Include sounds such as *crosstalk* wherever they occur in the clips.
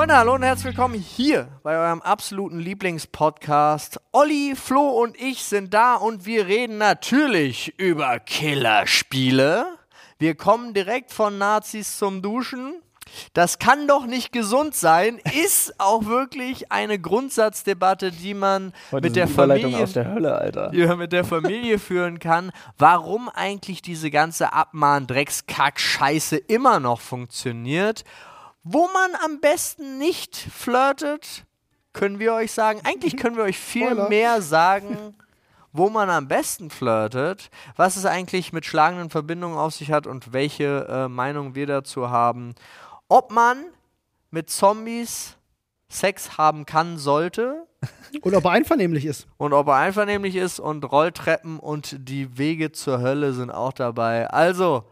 Freunde, hallo und herzlich willkommen hier bei eurem absoluten Lieblingspodcast. Olli, Flo und ich sind da und wir reden natürlich über Killerspiele. Wir kommen direkt von Nazis zum Duschen. Das kann doch nicht gesund sein, ist auch wirklich eine Grundsatzdebatte, die man Heute mit der Familie der Hölle, man *laughs* mit der Familie führen kann, warum eigentlich diese ganze Abmahn-Dreckskack-Scheiße immer noch funktioniert, wo man am besten nicht flirtet, können wir euch sagen. Eigentlich können wir euch viel Spoiler. mehr sagen, wo man am besten flirtet, was es eigentlich mit schlagenden Verbindungen auf sich hat und welche äh, Meinung wir dazu haben. Ob man mit Zombies Sex haben kann, sollte, *laughs* Und ob er einvernehmlich ist. und ob er einvernehmlich ist und Rolltreppen und die Wege zur Hölle sind auch dabei. Also,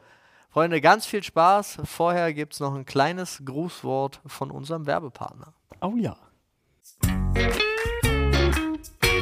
Freunde, ganz viel Spaß. Vorher gibt es noch ein kleines Grußwort von unserem Werbepartner. Oh ja.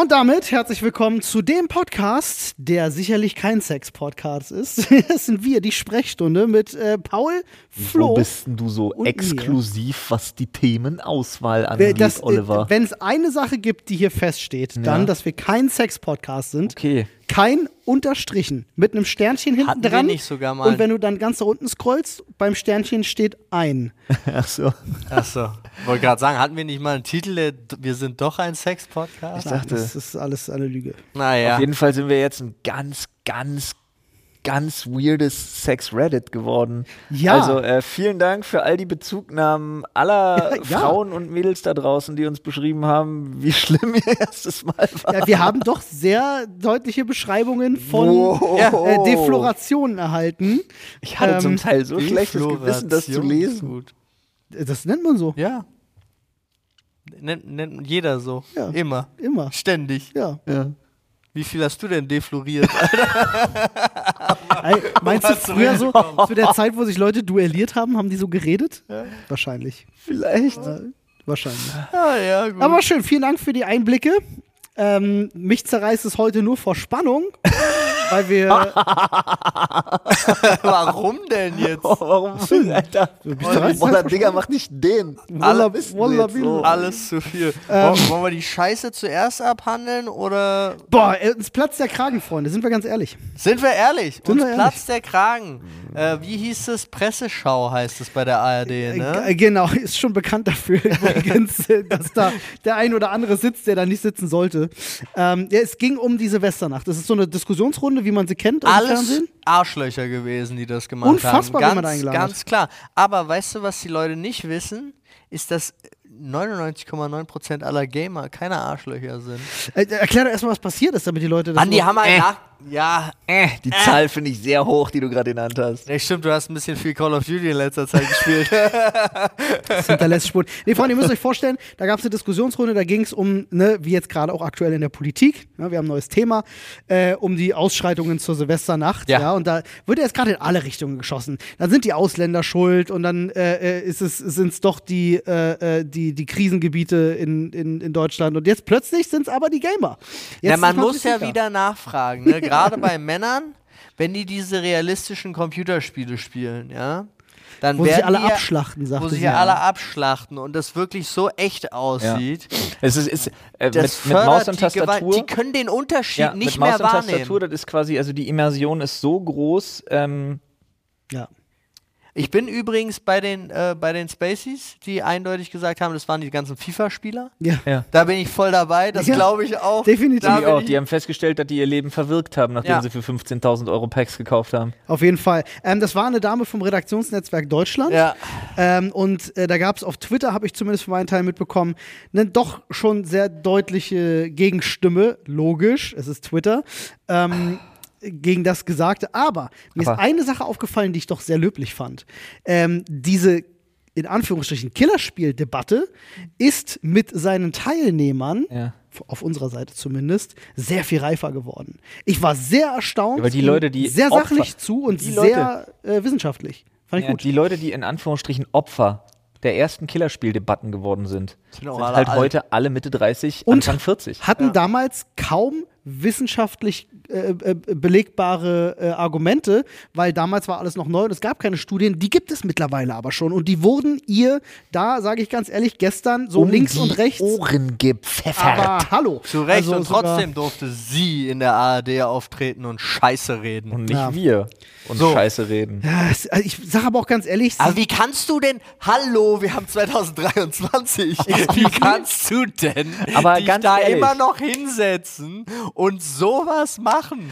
Und damit herzlich willkommen zu dem Podcast, der sicherlich kein Sex-Podcast ist. *laughs* Das sind wir, die Sprechstunde mit äh, Paul, Flo. Wo bist denn du so und mir. exklusiv, was die Themenauswahl Wer- angeht, das, Oliver? Wenn es eine Sache gibt, die hier feststeht, dann, Ja. dass wir kein Sex-Podcast sind. Okay. Kein unterstrichen. Mit einem Sternchen hinten Hatten dran. nicht sogar mal- Und wenn du dann ganz da unten scrollst, beim Sternchen steht ein. *laughs* Ach so. Achso, wollte gerade sagen, hatten wir nicht mal einen Titel, der wir sind doch ein Sex-Podcast? Ich dachte, Das ist alles eine Lüge. Naja. auf jeden Fall sind wir jetzt ein ganz, ganz, ganz weirdes Sex-Reddit geworden. Ja. Also äh, vielen Dank für all die Bezugnahmen aller *laughs* Ja. Frauen und Mädels da draußen, die uns beschrieben haben, wie schlimm *laughs* ihr erstes Mal war. Ja, wir haben doch sehr deutliche Beschreibungen von Wow. äh, Deflorationen erhalten. Ich hatte Ähm, zum Teil so schlechtes Gewissen, das zu lesen. ist Gut. Das nennt man so. Ja. Nennt, nennt jeder so. Ja. Immer. Immer. Ständig. Ja. Ja. Wie viel hast du denn defloriert? *laughs* Ey, meinst du früher so, zu der Zeit, wo sich Leute duelliert haben, haben die so geredet? Wahrscheinlich. Vielleicht. Äh, wahrscheinlich. ah, ja, gut. Aber schön, vielen Dank für die Einblicke. Ähm, mich zerreißt es heute nur vor Spannung, weil wir. *laughs* warum denn jetzt? Oh, *laughs* warum? Alter. es Digga, mach nicht den. Walla- Alle wissen Walla- jetzt so. Alles zu viel. Ähm. wollen, wir die Scheiße zuerst abhandeln oder Boah, äh, uns platzt der Kragen, Freunde, sind wir ganz ehrlich. sind wir ehrlich? Uns wir ehrlich? platzt der Kragen. Äh, wie hieß es? Presseschau heißt es bei der ARD, ne? Äh, genau, *laughs* ist schon bekannt dafür übrigens, äh, dass da der ein oder andere sitzt, der da nicht sitzen sollte. Ähm, ja, es ging um die Silvesternacht. Das ist so eine Diskussionsrunde, wie man sie kennt Alles. Arschlöcher gewesen, die das gemacht Unfassbar, haben. wie man Ganz, eingeladen ganz klar. Aber weißt du, was die Leute nicht wissen? Ist, dass 99,9% aller Gamer keine Arschlöcher sind. Äh, erklär doch erstmal, was passiert ist, damit die Leute das. Andi, haben wir Äh. nach. Ja, Äh, die Zahl finde ich sehr hoch, die du gerade genannt hast. ja, stimmt, du hast ein bisschen viel Call of Duty in letzter Zeit gespielt. Das hinterlässt Spuren. Nee, Freunde, ihr müsst euch vorstellen, da gab es eine Diskussionsrunde, da ging es um, ne, wie jetzt gerade auch aktuell in der Politik, ne, wir haben ein neues Thema, äh, um die Ausschreitungen zur Silvesternacht. Ja. Ja. und da wird jetzt gerade in alle Richtungen geschossen. Dann sind die Ausländer schuld und dann äh, äh, ist es, sind es doch die, äh, äh, die, die, Krisengebiete in, in, in Deutschland. Und jetzt plötzlich sind es aber die Gamer. Jetzt Ja, man muss ja wieder nachfragen, ne? *laughs* gerade bei Männern, wenn die diese realistischen Computerspiele spielen, ja, dann Wo werden sich alle die ja- abschlachten, sagte wo sie ja ja. alle abschlachten und das wirklich so echt aussieht. Es ist, ist äh, mit, Das mit Maus und die Gewalt. Tastatur. Die können den Unterschied ja, nicht mit Maus mehr und wahrnehmen. Tastatur, das ist quasi, also die Immersion ist so groß. Ähm, Ja. Ich bin übrigens bei den, äh, bei den Spaceys, die eindeutig gesagt haben, das waren die ganzen FIFA-Spieler. Ja. ja. Da bin ich voll dabei, das Ja, glaube ich auch. definitiv. Da bin auch, ich- die haben festgestellt, dass die ihr Leben verwirkt haben, nachdem Ja. sie für 15.000 Euro Packs gekauft haben. Auf jeden Fall. Ähm, das war eine Dame vom Redaktionsnetzwerk Deutschland. ja. Ähm, und äh, da gab es auf Twitter, habe ich zumindest für meinen Teil mitbekommen, eine doch schon sehr deutliche Gegenstimme. Logisch, es ist Twitter. Ähm, gegen das Gesagte. Aber mir Aber- ist eine Sache aufgefallen, die ich doch sehr löblich fand. Ähm, diese in Anführungsstrichen Killerspieldebatte ist mit seinen Teilnehmern, Ja. auf unserer Seite zumindest, sehr viel reifer geworden. Ich war sehr erstaunnt. Ja, weil die Leute, die sehr Opfer- sachlich zu und die sehr äh, wissenschaftlich. Fand ich Ja, gut. die Leute, die in Anführungsstrichen Opfer der ersten Killerspieldebatten geworden sind, Sind sind halt alt. heute alle Mitte 30, Und Anfang 40. hatten damals kaum wissenschaftlich äh, äh, belegbare äh, Argumente, weil damals war alles noch neu und es gab keine Studien. Die gibt es mittlerweile aber schon und die wurden ihr da, sage ich ganz ehrlich, gestern so links und rechts. Ohren gepfeffert. Aber hallo. Zu Recht Also und trotzdem durfte sie in der ARD auftreten und Scheiße reden. und nicht Ja. wir und So. Scheiße reden. Ja, also ich sage aber auch ganz ehrlich, Aber wie kannst du denn, hallo, wir haben 2023, *laughs* wie kannst du denn Aber dich ganz da ehrlich. immer noch hinsetzen und sowas machen?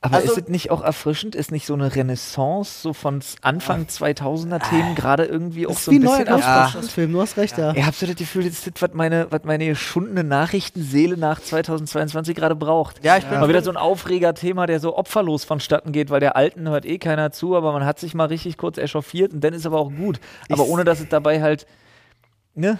Aber Also- ist es nicht auch erfrischend? Ist nicht so eine Renaissance so von Anfang 2000er Themen gerade irgendwie auch das ist so wie ein bisschen erfrischend? Du hast recht, ja. Ihr habt so das Gefühl, das ist das, was meine, was meine geschundene Nachrichtenseele nach 2022 gerade braucht. Ja, ich bin Mal wieder so ein Aufreger-Thema, der so opferlos vonstatten geht, weil der Alten hört eh keiner zu, aber man hat sich mal richtig kurz echauffiert und dann ist aber auch gut. Aber Ich- ohne, dass es dabei halt, ne,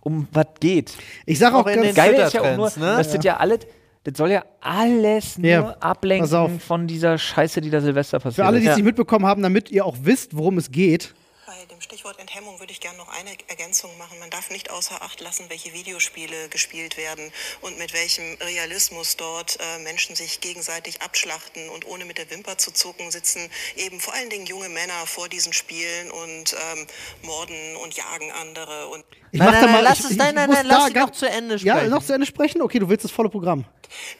um was geht. Ich sage auch, Auch ganz Geil ist ja auch nur, ne? dass das ja alles, das soll ja alles nur Ja, ablenken von dieser Scheiße, die da Silvester passiert für alle, die es nicht mitbekommen haben, damit ihr auch wisst, worum es geht. Bei dem Stichwort Enthemmung würde ich gerne noch eine Ergänzung machen. Man darf nicht außer Acht lassen, welche Videospiele gespielt werden und mit welchem Realismus dort äh, Menschen sich gegenseitig abschlachten und ohne mit der Wimper zu zucken sitzen eben vor allen Dingen junge Männer vor diesen Spielen und ähm, morden und jagen andere und Ich Nein, mach nein, da nein, mal, lass ich, es- nein, ich nein, nein, da lass sie ganz- noch zu Ende Ja, sprechen. noch zu Ende sprechen? Okay, du willst das volle Programm.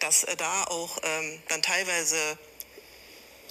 dass äh, da auch ähm, dann teilweise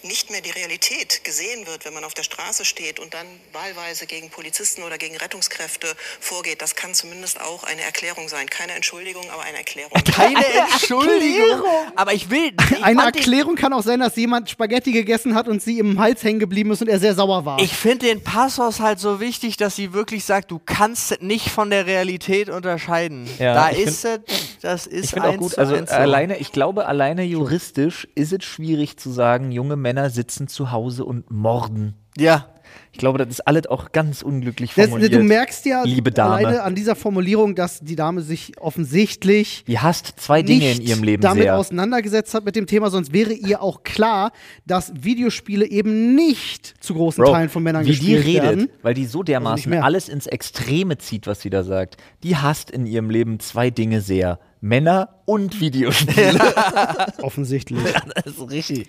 nicht mehr die Realität gesehen wird, wenn man auf der Straße steht und dann wahlweise gegen Polizisten oder gegen Rettungskräfte vorgeht. Das kann zumindest auch eine Erklärung sein. Keine Entschuldigung, aber eine Erklärung. Keine Entschuldigung. Aber ich will. Ich Eine Erklärung kann auch sein, dass jemand Spaghetti gegessen hat und sie im Hals hängen geblieben ist und er sehr sauer war. Ich finde den Passus halt so wichtig, dass sie wirklich sagt, du kannst nicht von der Realität unterscheiden. Ja, da ist es, das ist Ich finde auch eins gut, zu also eins alleine, ich glaube, alleine juristisch ist es schwierig zu sagen, junge Männer sitzen zu Hause und morden. Ja. Ich glaube, das ist alles auch ganz unglücklich Das, formuliert. du merkst ja liebe Dame. alleine an dieser Formulierung, dass die Dame sich offensichtlich Die hasst zwei Dinge in ihrem Leben damit sehr. auseinandergesetzt hat mit dem Thema, sonst wäre ihr auch klar, dass Videospiele eben nicht zu großen Bro, Teilen von Männern wie die gespielt redet, werden. weil die so nicht dermaßen mehr. alles ins Extreme zieht, was sie da sagt. Die hasst in ihrem Leben zwei Dinge sehr. Männer und *laughs* Videospiele. *laughs* Offensichtlich. das ist richtig.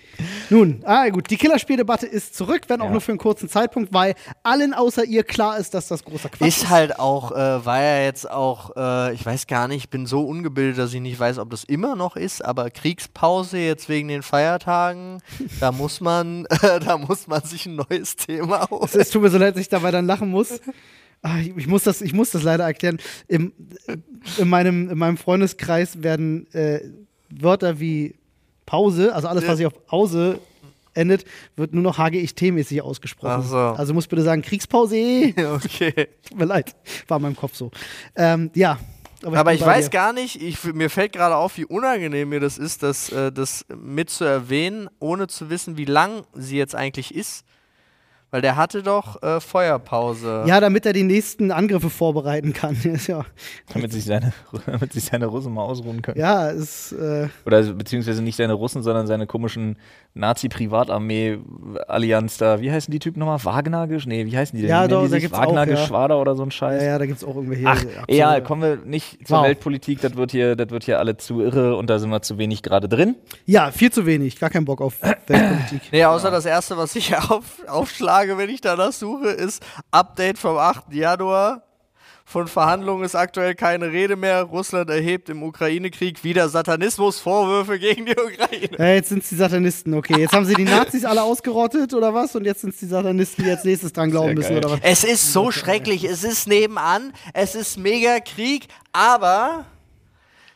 Nun, ah gut, die Killerspieldebatte ist zurück, wenn auch Ja. nur für einen kurzen Zeitpunkt, weil allen außer ihr klar ist, dass das großer Quatsch ist. Ist halt auch, äh, war ja jetzt auch, äh, ich weiß gar nicht, ich bin so ungebildet, dass ich nicht weiß, ob das immer noch ist, aber Kriegspause jetzt wegen den Feiertagen, da muss man, äh, *laughs* da muss man sich ein neues Thema holen. Es tut mir so leid, dass ich dabei dann lachen muss. Ah, Ich, ich, muss das, ich muss das leider erklären. Im, in, meinem, in meinem Freundeskreis werden äh, Wörter wie Pause, also alles, was sich auf Pause endet, wird nur noch HGIT-mäßig ausgesprochen. Ach so. Also muss bitte sagen, Kriegspause. *laughs* Okay. Tut mir leid. War in meinem Kopf so. Ähm, ja. Aber ich bei weiß dir. gar nicht, ich, mir fällt gerade auf, wie unangenehm mir das ist, das, äh, das mit zu erwähnen, ohne zu wissen, wie lang sie jetzt eigentlich ist. Weil der hatte doch äh, Feuerpause. Ja, damit er die nächsten Angriffe vorbereiten kann. *laughs* Ja, Damit sich seine, damit sich seine Russen mal ausruhen können. ja, ist. Äh, Oder beziehungsweise nicht seine Russen, sondern seine komischen Nazi-Privatarmee-Allianz da. Wie heißen die Typen nochmal? Wagner? gesch- Nee, wie heißen die denn? Ja, doch, die da gibt's Wagner auch, ja. Geschwader oder so ein ja, Scheiß. ja, da gibt es auch irgendwelche. Ach, egal, kommen wir nicht zur Wow. Weltpolitik, das wird, hier, das wird hier alle zu irre und da sind wir zu wenig gerade drin. Ja, viel zu wenig. Gar keinen Bock auf Weltpolitik. Nee, außer das erste, was ich *laughs* auf, aufschlage, wenn ich danach suche, ist Update vom 8. Januar. Von Verhandlungen ist aktuell keine Rede mehr. Russland erhebt im Ukraine-Krieg wieder Satanismus-Vorwürfe gegen die Ukraine. Ja, jetzt sind es die Satanisten, okay. Jetzt haben sie die Nazis alle ausgerottet oder was? Und jetzt sind es die Satanisten, die als nächstes dran glauben Sehr müssen geil. oder was? Es ist so schrecklich. Es ist nebenan. Es ist mega Krieg. Aber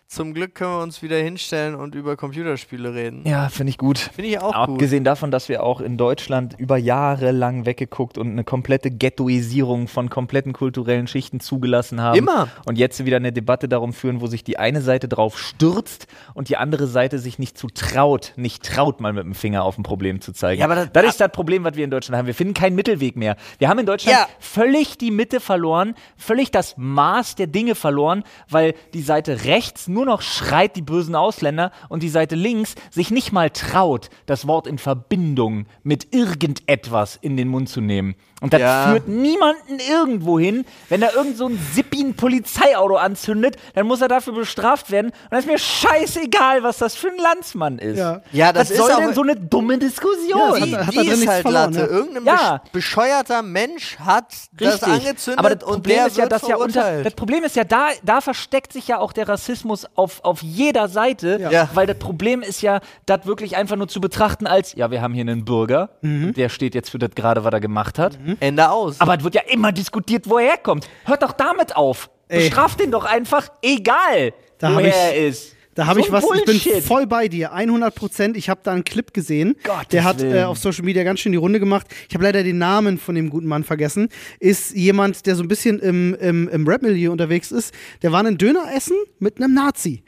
zum Glück können wir uns wieder hinstellen und über Computerspiele reden. Ja, finde ich gut. Finde ich auch gut. Abgesehen davon, dass wir auch in Deutschland über Jahre lang weggeguckt und eine komplette Ghettoisierung von kompletten kulturellen Schichten zugelassen haben. Immer. Und jetzt wieder eine Debatte darum führen, wo sich die eine Seite drauf stürzt und die andere Seite sich nicht zu traut, nicht traut, mal mit dem Finger auf ein Problem zu zeigen. Ja, aber das- das ist das Problem, was wir in Deutschland haben. Wir finden keinen Mittelweg mehr. Wir haben in Deutschland Ja. völlig die Mitte verloren, völlig das Maß der Dinge verloren, weil die Seite rechts nur noch schreit die bösen Ausländer und die Seite links sich nicht mal traut, das Wort in Verbindung mit irgendetwas in den Mund zu nehmen. Und das Ja. führt niemanden irgendwo hin. Wenn da irgend so ein Sippi ein Polizeiauto anzündet, dann muss er dafür bestraft werden. Und das ist mir scheißegal, was das für ein Landsmann ist. Ja. Ja, das was ist soll denn so eine dumme Diskussion? Ja, Die, hat er- hat die ist halt verloren, Latte. ja. Irgendein Ja. besch bescheuerter Mensch hat das angezündet Aber das und Problem der ist ja, dass ja unter, das Problem ist ja, da, da versteckt sich ja auch der Rassismus auf, auf jeder Seite, Ja. weil das Problem ist ja, das wirklich einfach nur zu betrachten als, ja, wir haben hier einen Bürger, Mhm. der steht jetzt für das gerade, was er gemacht hat. Ende aus. Aber es wird ja immer diskutiert, wo er herkommt. Hört doch damit auf. Bestraft den doch einfach, egal, Da woher ich- er ist. Da habe So ich was, ein ich bin Bullshit. voll bei dir, 100 Prozent. Ich habe da einen Clip gesehen, Gottes der hat äh, auf Social Media ganz schön die Runde gemacht. Ich habe leider den Namen von dem guten Mann vergessen. Ist jemand, der so ein bisschen im, im, im Rap-Milieu unterwegs ist. Der war einen Döner essen mit einem Nazi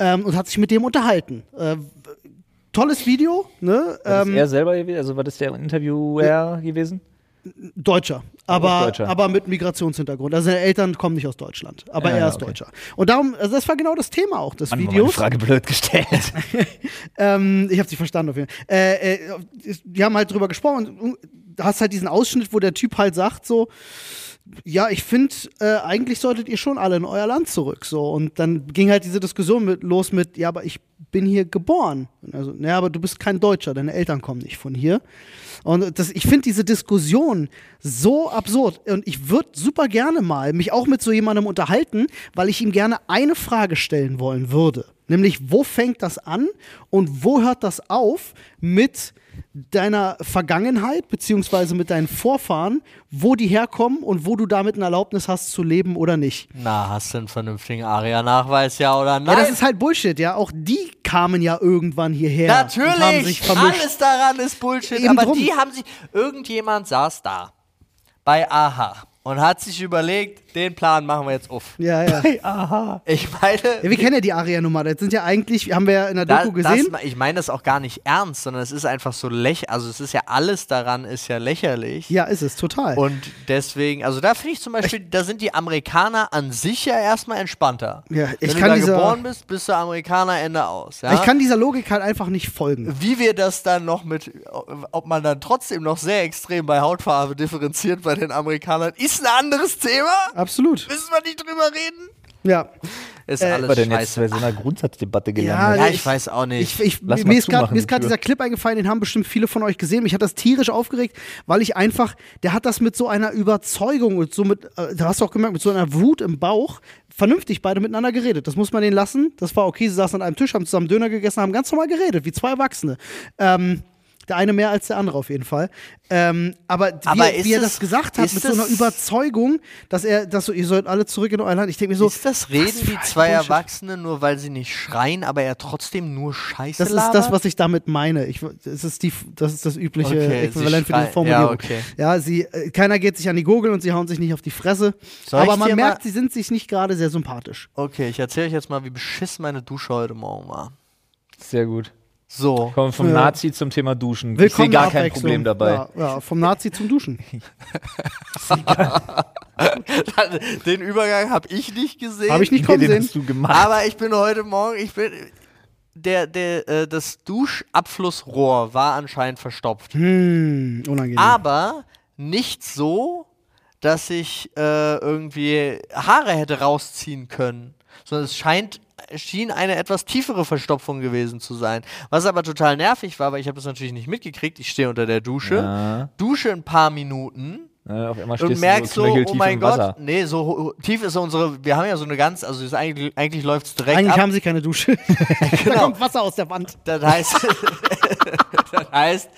ähm, und hat sich mit dem unterhalten. Äh, tolles Video, ne? Was ist Ähm, er selber gewesen? Also, was ist der Interviewer gewesen? Deutscher, aber, Deutscher. aber mit Migrationshintergrund. Also seine Eltern kommen nicht aus Deutschland, aber Ja, er ist okay. Deutscher. Und darum, also das war genau das Thema auch des Mann, Videos. Frage blöd gestellt. *laughs* Ähm, ich habe sie verstanden auf jeden Fall. Äh, äh, die haben halt drüber gesprochen und du hast halt diesen Ausschnitt, wo der Typ halt sagt so, ja, ich finde, äh, eigentlich solltet ihr schon alle in euer Land zurück. So. Und dann ging halt diese Diskussion mit, los mit, ja, aber ich bin hier geboren. Also, naja, aber du bist kein Deutscher, deine Eltern kommen nicht von hier. Und das, ich finde diese Diskussion so absurd. Und ich würde super gerne mal mich auch mit so jemandem unterhalten, weil ich ihm gerne eine Frage stellen wollen würde. Nämlich, wo fängt das an und wo hört das auf mit deiner Vergangenheit, beziehungsweise mit deinen Vorfahren, wo die herkommen und wo du damit eine Erlaubnis hast zu leben oder nicht. Na, hast du einen vernünftigen ARIA-Nachweis, ja oder nein? Ja, das ist halt Bullshit, ja. Auch die kamen ja irgendwann hierher. Und haben sich Natürlich, alles daran ist Bullshit. Eben aber drum. die haben sich, irgendjemand saß da bei AHA und hat sich überlegt, den Plan machen wir jetzt auf. Ja, ja. Ich meine, ja. Wir kennen ja die Aria-Nummer. Das sind ja eigentlich, haben wir ja in der da, Doku gesehen. Das, ich meine das auch gar nicht ernst, sondern es ist einfach so lächerlich. Also es ist ja alles daran ist ja lächerlich. ja, ist es, total. Und deswegen, also da finde ich zum Beispiel, da sind die Amerikaner an sich ja erstmal entspannter. Ja, ich Wenn kann du da dieser- geboren bist, bist du Amerikaner, Ende aus. Ja? Ich kann dieser Logik halt einfach nicht folgen. Wie wir das dann noch mit, ob man dann trotzdem noch sehr extrem bei Hautfarbe differenziert bei den Amerikanern, ist ein anderes Thema. Absolut. Müssen wir nicht drüber reden. Ja. Ist Äh, alles war denn jetzt bei so einer Grundsatzdebatte gelandet? Ja, ich- ich weiß auch nicht. Ich, ich, Lass mir mal ist gerade zumachen, die Tür. dieser Clip eingefallen, den haben bestimmt viele von euch gesehen. Mich hat das tierisch aufgeregt, weil ich einfach, der hat das mit so einer Überzeugung und so mit, äh, da hast du auch gemerkt, mit so einer Wut im Bauch vernünftig beide miteinander geredet. Das muss man denen lassen. Das war okay. Sie saßen an einem Tisch, haben zusammen Döner gegessen, haben ganz normal geredet, wie zwei Erwachsene. Ähm, der eine mehr als der andere auf jeden Fall. Ähm, aber, wie, Aber er- ist wie er das gesagt hat, ist mit so einer Überzeugung, dass er, dass so, ihr sollt alle zurück in euer Land. Ich denke mir so, ist das Reden wie zwei Bullshit. Erwachsene, nur weil sie nicht schreien, aber er trotzdem nur Scheiße Das ist labert? das, was ich damit meine. Ich, das, ist die, das ist das übliche Okay, Äquivalent für diese Formulierung. ja, okay. Ja, sie, äh, keiner geht sich an die Gurgel und sie hauen sich nicht auf die Fresse. Soll Aber man merkt, sie sind sich nicht gerade sehr sympathisch. Okay, ich erzähle euch jetzt mal, wie beschissen meine Dusche heute Morgen war. Sehr gut. So. Kommen wir vom Ja. Nazi zum Thema Duschen. Willkommen ich sehe gar kein. Problem dabei. Ja, ja, vom Nazi zum Duschen. *laughs* *laughs* Den Übergang habe ich nicht gesehen. Habe ich nicht Nee, kommen den sehen. hast du gemacht. Aber ich bin heute Morgen, ich bin. Der, der, äh, das Duschabflussrohr war anscheinend verstopft. Hm, unangenehm. Aber nicht so, dass ich äh, irgendwie Haare hätte rausziehen können. Sondern es scheint, schien eine etwas tiefere Verstopfung gewesen zu sein. Was aber total nervig war, weil ich habe das natürlich nicht mitgekriegt. Ich stehe unter der Dusche, Ja. dusche ein paar Minuten Äh, auf einmal und merkst du so, so, oh mein Gott, Wasser. nee, so ho- tief ist unsere, wir haben ja so eine ganz, also ist eigentlich, eigentlich läuft es direkt Eigentlich ab. haben sie keine Dusche. *laughs* da Genau. kommt Wasser aus der Wand. Das heißt, *laughs* das heißt,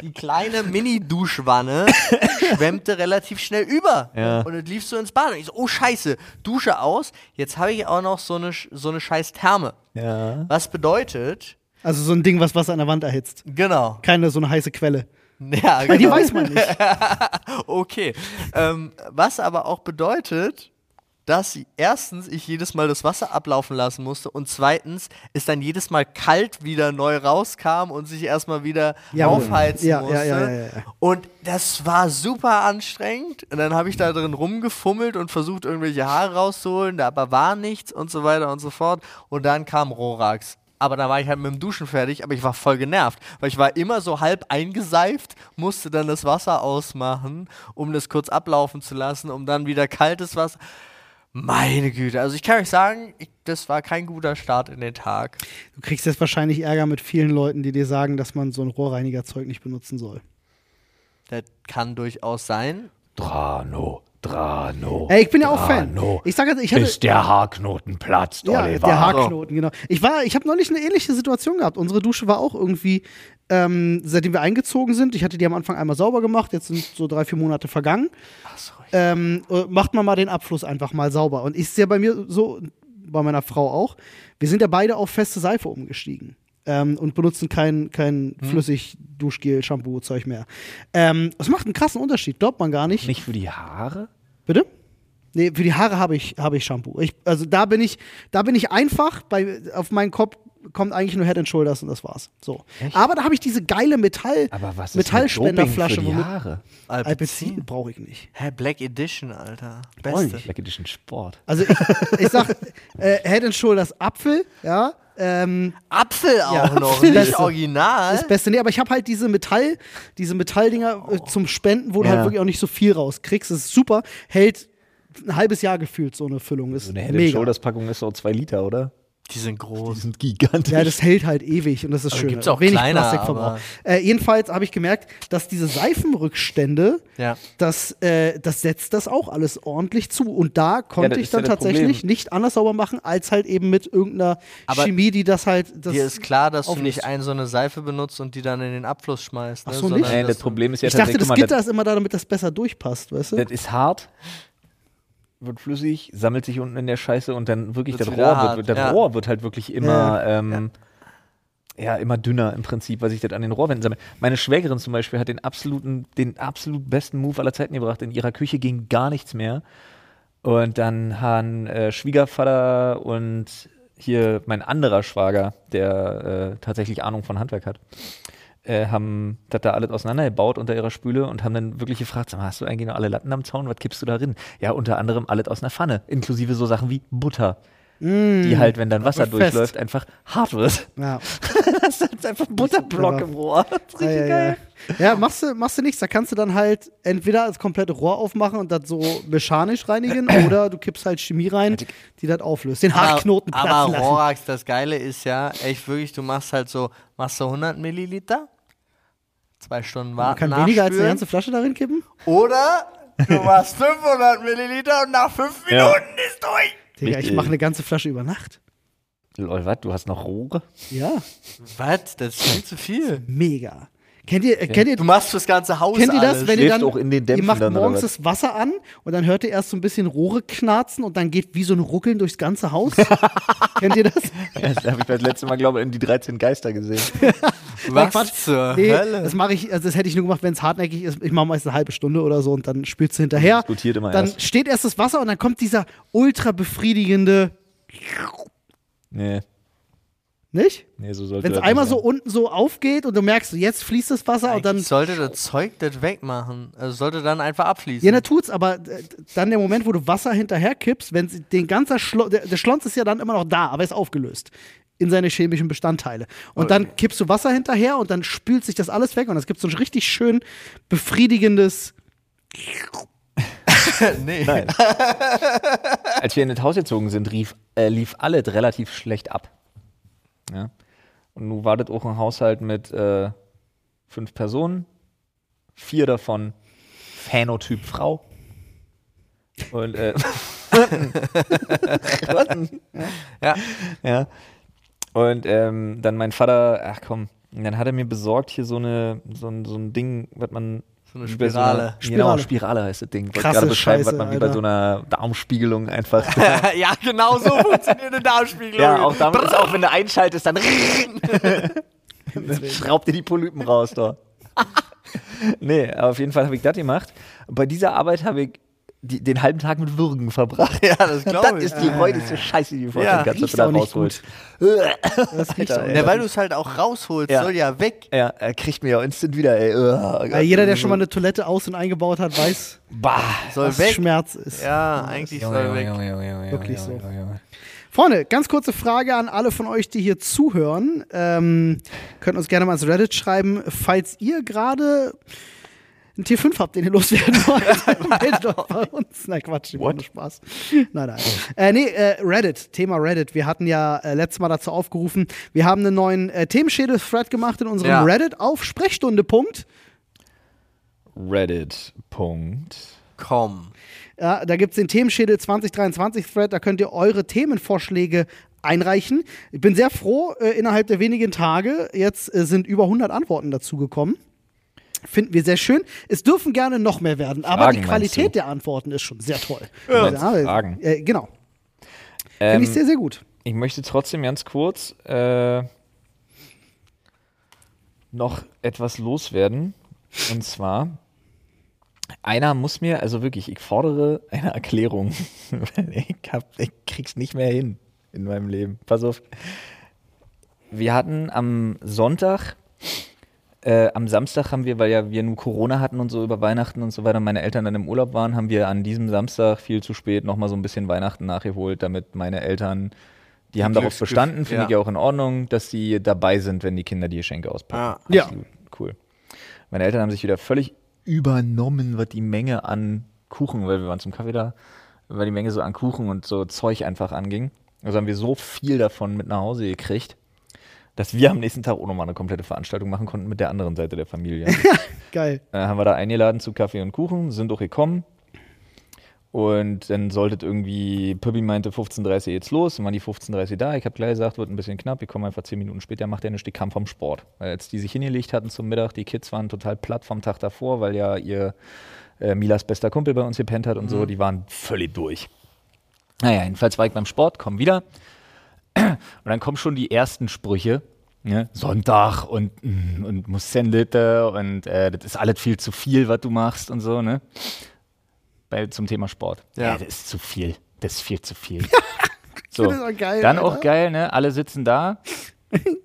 die kleine Mini-Duschwanne *laughs* schwemmte relativ schnell über. Ja. Und es lief so ins Bad. Und ich so, oh Scheiße, Dusche aus. Jetzt habe ich auch noch so eine, so eine scheiß Therme. Ja. Was bedeutet, Also so ein Ding, was Wasser an der Wand erhitzt. genau. Keine so eine heiße Quelle. *laughs* Ja, Weil die genau. weiß man nicht. *laughs* Okay. Ähm, was aber auch bedeutet, dass erstens ich jedes Mal das Wasser ablaufen lassen musste und zweitens es dann jedes Mal kalt wieder neu rauskam und sich erstmal wieder Ja, aufheizen ja, musste. ja. Und das war super anstrengend. Und dann habe ich da drin rumgefummelt und versucht, irgendwelche Haare rauszuholen, da aber war nichts und so weiter und so fort. Und dann kam Rorax. Aber da war ich halt mit dem Duschen fertig, aber ich war voll genervt, weil ich war immer so halb eingeseift, musste dann das Wasser ausmachen, um das kurz ablaufen zu lassen, um dann wieder kaltes Wasser. Meine Güte, also ich kann euch sagen, ich, das war kein guter Start in den Tag. Du kriegst jetzt wahrscheinlich Ärger mit vielen Leuten, die dir sagen, dass man so ein Rohrreinigerzeug nicht benutzen soll. Das kann durchaus sein. Drano, Drano. Ey, ich bin ja auch Fan. Ich sag jetzt, ich hatte. Bis der Haarknoten platzt, Ja, Oliver. der Haarknoten, genau. Ich war, ich habe neulich eine ähnliche Situation gehabt. Unsere Dusche war auch irgendwie, ähm, seitdem wir eingezogen sind, ich hatte die am Anfang einmal sauber gemacht, jetzt sind so drei, vier Monate vergangen. Ach so, Ähm, äh, macht man mal den Abfluss einfach mal sauber. Und ist ja bei mir so, bei meiner Frau auch, wir sind ja beide auf feste Seife umgestiegen. Ähm, und benutzen kein, kein flüssig Duschgel, Shampoo, Zeug mehr. Ähm, das macht einen krassen Unterschied, glaubt man gar nicht. Nicht für die Haare? Bitte? Nee, für die Haare habe ich, habe ich Shampoo. Ich, also da bin ich, da bin ich einfach, bei, auf meinen Kopf kommt eigentlich nur Head and Shoulders und das war's. So. Aber da habe ich diese geile Metall, Aber was ist Metallspenderflasche, für die womit Haare? Alpecin brauche ich nicht. Hä, Black Edition, Alter. Beste. nicht. Black Edition Sport. Also ich, ich sag äh, Head and Shoulders Apfel, ja. Ähm, Apfel auch Ja, noch, nicht ist- original. das Beste. Nee, aber ich habe halt diese Metall, diese Metalldinger äh, zum Spenden, wo du Ja. halt wirklich auch nicht so viel rauskriegst. Das ist super. Hält ein halbes Jahr gefühlt so eine Füllung. Ist So eine Head mega. Shoulders Packung ist so zwei Liter, oder? Die sind groß. Die sind gigantisch. Ja, das hält halt ewig und das ist Aber schön. gibt's auch Wenig kleiner, Plastikverbrauch. Äh, jedenfalls habe ich gemerkt, dass diese Seifenrückstände, Ja. das, äh, das setzt das auch alles ordentlich zu. Und da konnte das ich ja dann das tatsächlich Problem. nicht anders sauber machen, als halt eben mit irgendeiner Aber Chemie, die das halt. Das Dir ist klar, dass du nicht ein so eine Seife benutzt und die dann in den Abfluss schmeißt. Ne? Ach so, Sondern nicht? Dass das Problem ist ja ich dachte, das Gitter ist immer da, damit das besser durchpasst, weißt du? Das ist hart, wird flüssig, sammelt sich unten in der Scheiße und dann wirklich Wird's das Rohr wird, das ja. Rohr wird halt wirklich immer, Ja, ähm, ja. immer dünner im Prinzip, weil sich das an den Rohrwänden sammelt. Meine Schwägerin zum Beispiel hat den absoluten, den absolut besten Move aller Zeiten gebracht. In ihrer Küche ging gar nichts mehr. Und dann haben äh, Schwiegervater und hier mein anderer Schwager, der äh, tatsächlich Ahnung von Handwerk hat, äh, haben das da alles auseinandergebaut unter ihrer Spüle und haben dann wirklich gefragt, sag mal, hast du eigentlich noch alle Latten am Zaun? Was kippst du da drin? Ja, unter anderem alles aus einer Pfanne, inklusive so Sachen wie Butter, die halt, wenn dann Wasser Mm. wird fest. durchläuft, einfach hart wird. ja. *laughs* das ist einfach ein Butterblock Ja. im Rohr. Das ist Ja, richtig ja, geil. ja. ja, machst du, machst du nichts. Da kannst du dann halt entweder das komplette Rohr aufmachen und das so mechanisch reinigen *clears throat* oder du kippst halt Chemie rein, die das auflöst. Den Haarknoten aber, platzen aber. Rorax, das Geile ist ja, echt wirklich, du machst halt so, machst so 100 Milliliter, zwei Stunden Man warten, kann weniger als eine ganze Flasche darin kippen. Oder du machst 500 Milliliter und nach fünf Ja. Minuten ist durch. Digga, ich mache eine ganze Flasche über Nacht. Lol, was? Du hast noch Rohre? Ja, Was? Das ist viel zu viel. mega. Kennt ihr, äh, kennt ihr, Du machst fürs ganze Haus kennt ihr das, alles. wenn ihr dann, auch in den ihr Dämpfen macht dann, morgens das Wasser an und dann hört ihr erst so ein bisschen Rohre knarzen und dann geht wie so ein Ruckeln durchs ganze Haus? *laughs* kennt ihr das? Das habe ich das letzte Mal, glaube ich, in die 13 Geister gesehen. *laughs* Was Quatsch. zur Nee, Hölle? das mache ich, also das hätte ich nur gemacht, wenn es hartnäckig ist. Ich mache meist eine halbe Stunde oder so und dann spülst du hinterher. Diskutiert immer dann erst. steht erst das Wasser und dann kommt dieser ultra befriedigende. Nee. Nicht? Nee, so sollte Wenn es einmal nicht so sein. unten so aufgeht und du merkst, jetzt fließt das Wasser und dann. Eigentlich sollte das Zeug das wegmachen. Also sollte dann einfach abfließen. Ja, na tut's, aber äh, dann der Moment, wo du Wasser hinterher kippst, wenn den ganzen Schlo der, der Schlons ist ja dann immer noch da, aber ist aufgelöst in seine chemischen Bestandteile. Und dann kippst du Wasser hinterher und dann spült sich das alles weg und es gibt so ein richtig schön befriedigendes. *laughs* nee. Nein. Als wir in das Haus gezogen sind, rief, äh, lief alles relativ schlecht ab. Ja. Und nun war das auch ein Haushalt mit äh, fünf Personen, vier davon Phänotyp Frau. Und äh, *laughs* Ja. ja. Und ähm, dann mein Vater, ach komm, dann hat er mir besorgt hier so eine so ein, so ein Ding, was man So eine Spirale. So einer, Genau, Spirale. Spirale heißt das Ding. Krasse gerade beschreiben, was Scheiße, man wie bei Alter. so einer Darmspiegelung einfach. *laughs* ja, genau so funktioniert eine Darmspiegelung. ja, auch damit ist auch, *laughs* wenn du einschaltest, dann schraubt dir die Polypen raus, doch. *laughs* nee, aber auf jeden Fall habe ich das gemacht. Bei dieser Arbeit habe ich die, den halben Tag mit Würgen verbracht. Ja, das glaube Das ich. ist die räudigste Scheiße, die du vorstellen Ja, da auch nicht rausholst. Das riecht auch. Ja, weil du es halt auch rausholst, Ja. soll ja weg. Ja, er kriegt mir ja instant wieder, ey. Oh, Ja, jeder, der schon mal eine Toilette aus- und eingebaut hat, weiß, Bah. Soll was weg. Schmerz ist. Ja, eigentlich soll weg. Wirklich so. Freunde, ganz kurze Frage an alle von euch, die hier zuhören. Ähm, könnt uns gerne mal ins Reddit schreiben, falls ihr gerade einen Tier 5 habt, den ihr loswerden wollt. *laughs* meldet euch bei uns. Nein, Quatsch, What? What? Spaß. Nein, nein. Äh, nee, äh, Reddit, Thema Reddit. Wir hatten ja äh, letztes Mal dazu aufgerufen, wir haben einen neuen äh, Themenschädel-Thread gemacht in unserem Ja. Reddit auf Sprechstunde. Punkt. Reddit. Punkt. Komm. Ja, da gibt es den Themenschädel 2023 Thread, da könnt ihr eure Themenvorschläge einreichen. Ich bin sehr froh, äh, innerhalb der wenigen Tage, jetzt äh, sind über 100 Antworten dazu gekommen. Finden wir sehr schön. Es dürfen gerne noch mehr werden, aber Fragen, die Qualität der Antworten ist schon sehr toll. Du meinst Fragen? Äh, genau. Finde Ähm, ich sehr, sehr gut. Ich möchte trotzdem ganz kurz äh, noch etwas loswerden. Und zwar, einer muss mir, also wirklich, ich fordere eine Erklärung. *laughs* ich, hab, ich krieg's nicht mehr hin in meinem Leben. Pass auf. Wir hatten am Sonntag, äh, am Samstag haben wir, weil ja wir nur Corona hatten und so über Weihnachten und so weiter, meine Eltern dann im Urlaub waren, haben wir an diesem Samstag viel zu spät nochmal so ein bisschen Weihnachten nachgeholt, damit meine Eltern, die haben darauf bestanden, finde ja. ich ja auch in Ordnung, dass sie dabei sind, wenn die Kinder die Geschenke auspacken. Ja. Absolut cool. Meine Eltern haben sich wieder völlig übernommen, was die Menge an Kuchen, weil wir waren zum Kaffee da, weil die Menge so an Kuchen und so Zeug einfach anging. Also haben wir so viel davon mit nach Hause gekriegt, dass wir am nächsten Tag auch nochmal eine komplette Veranstaltung machen konnten mit der anderen Seite der Familie. *laughs* Geil. äh, haben wir da eingeladen zu Kaffee und Kuchen, sind auch gekommen. Und dann solltet irgendwie, Püppi meinte 15.30 Uhr jetzt los, dann waren die 15.30 Uhr da. Ich habe gleich gesagt, wird ein bisschen knapp, ich komme einfach 10 Minuten später, macht er nicht, die kam vom Sport. Weil als die sich hingelegt hatten zum Mittag, die Kids waren total platt vom Tag davor, weil ja ihr äh, Milas bester Kumpel bei uns gepennt hat und so, die waren völlig durch. Naja, jedenfalls war ich beim Sport, komm wieder. Und dann kommen schon die ersten Sprüche. Ne? Sonntag und, mm, und muss Sendete und äh, das ist alles viel zu viel, was du machst und so, ne? Bei, zum Thema Sport. Ja. das ist zu viel. Das ist viel zu viel. *laughs* so. auch geil, Dann Alter. auch geil, ne? Alle sitzen da.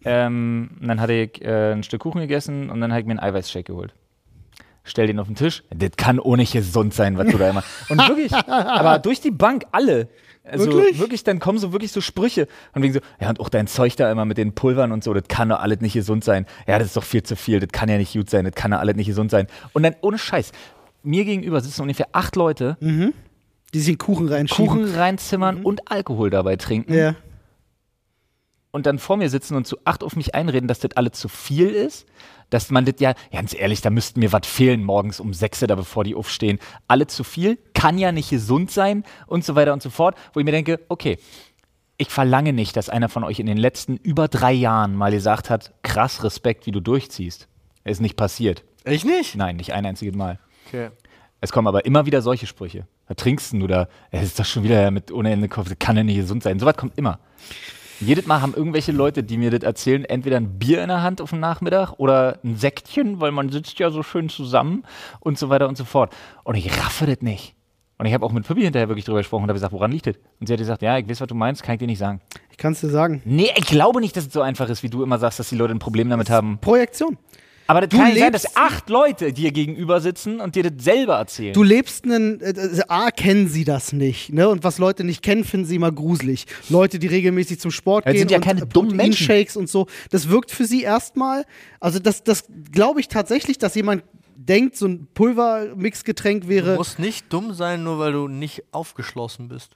ähm, und dann hatte ich äh, ein Stück Kuchen gegessen und dann habe ich mir einen Eiweißshake geholt. Stell den auf den Tisch. Das kann ohne gesund sein, was du da immer. Und wirklich, *laughs* aber durch die Bank alle. Also Wirklich? wirklich? dann kommen so wirklich so Sprüche. Und wegen so, ja, und auch dein Zeug da immer mit den Pulvern und so, das kann doch alles nicht gesund sein. Ja, das ist doch viel zu viel, das kann ja nicht gut sein, das kann doch alles nicht gesund sein. Und dann, ohne Scheiß, mir gegenüber sitzen ungefähr acht Leute, Die sich Kuchen reinschieben. Kuchen reinzimmern und Alkohol dabei trinken. Ja. und dann vor mir sitzen und zu acht auf mich einreden, dass das alles zu viel ist. Dass man das ja, ganz ehrlich, da müssten mir was fehlen morgens um sechs da bevor die aufstehen. Alle zu viel, kann ja nicht gesund sein und so weiter und so fort. Wo ich mir denke, okay, ich verlange nicht, dass einer von euch in den letzten über drei Jahren mal gesagt hat, krass Respekt, wie du durchziehst. Ist nicht passiert. Ich nicht? Nein, nicht ein einziges Mal. Okay. Es kommen aber immer wieder solche Sprüche. Da trinkst du oder es ist doch schon wieder mit ohne Ende Kopf, kann ja nicht gesund sein. Sowas kommt immer. Jedes Mal haben irgendwelche Leute, die mir das erzählen, entweder ein Bier in der Hand auf dem Nachmittag oder ein Säckchen, weil man sitzt ja so schön zusammen und so weiter und so fort. Und ich raffe das nicht. Und ich habe auch mit Pippi hinterher wirklich drüber gesprochen und habe gesagt, woran liegt das? Und sie hat gesagt, ja, ich weiß, was du meinst, kann ich dir nicht sagen. Ich kann es dir sagen. Nee, ich glaube nicht, dass es so einfach ist, wie du immer sagst, dass die Leute ein Problem damit haben. Projektion. Aber das Du kann sein, lebst- dass acht Leute dir gegenüber sitzen und dir das selber erzählen. Du lebst einen, äh, äh, A, kennen sie das nicht, ne? Und was Leute nicht kennen, finden sie immer gruselig. Leute, die regelmäßig zum Sport das gehen sind ja und keine äh, dummen Menschen. Shakes und so, das wirkt für sie erstmal, also das, das glaube ich tatsächlich, dass jemand denkt, so ein Pulvermixgetränk Du wäre. musst nicht dumm sein, nur weil du nicht aufgeschlossen bist.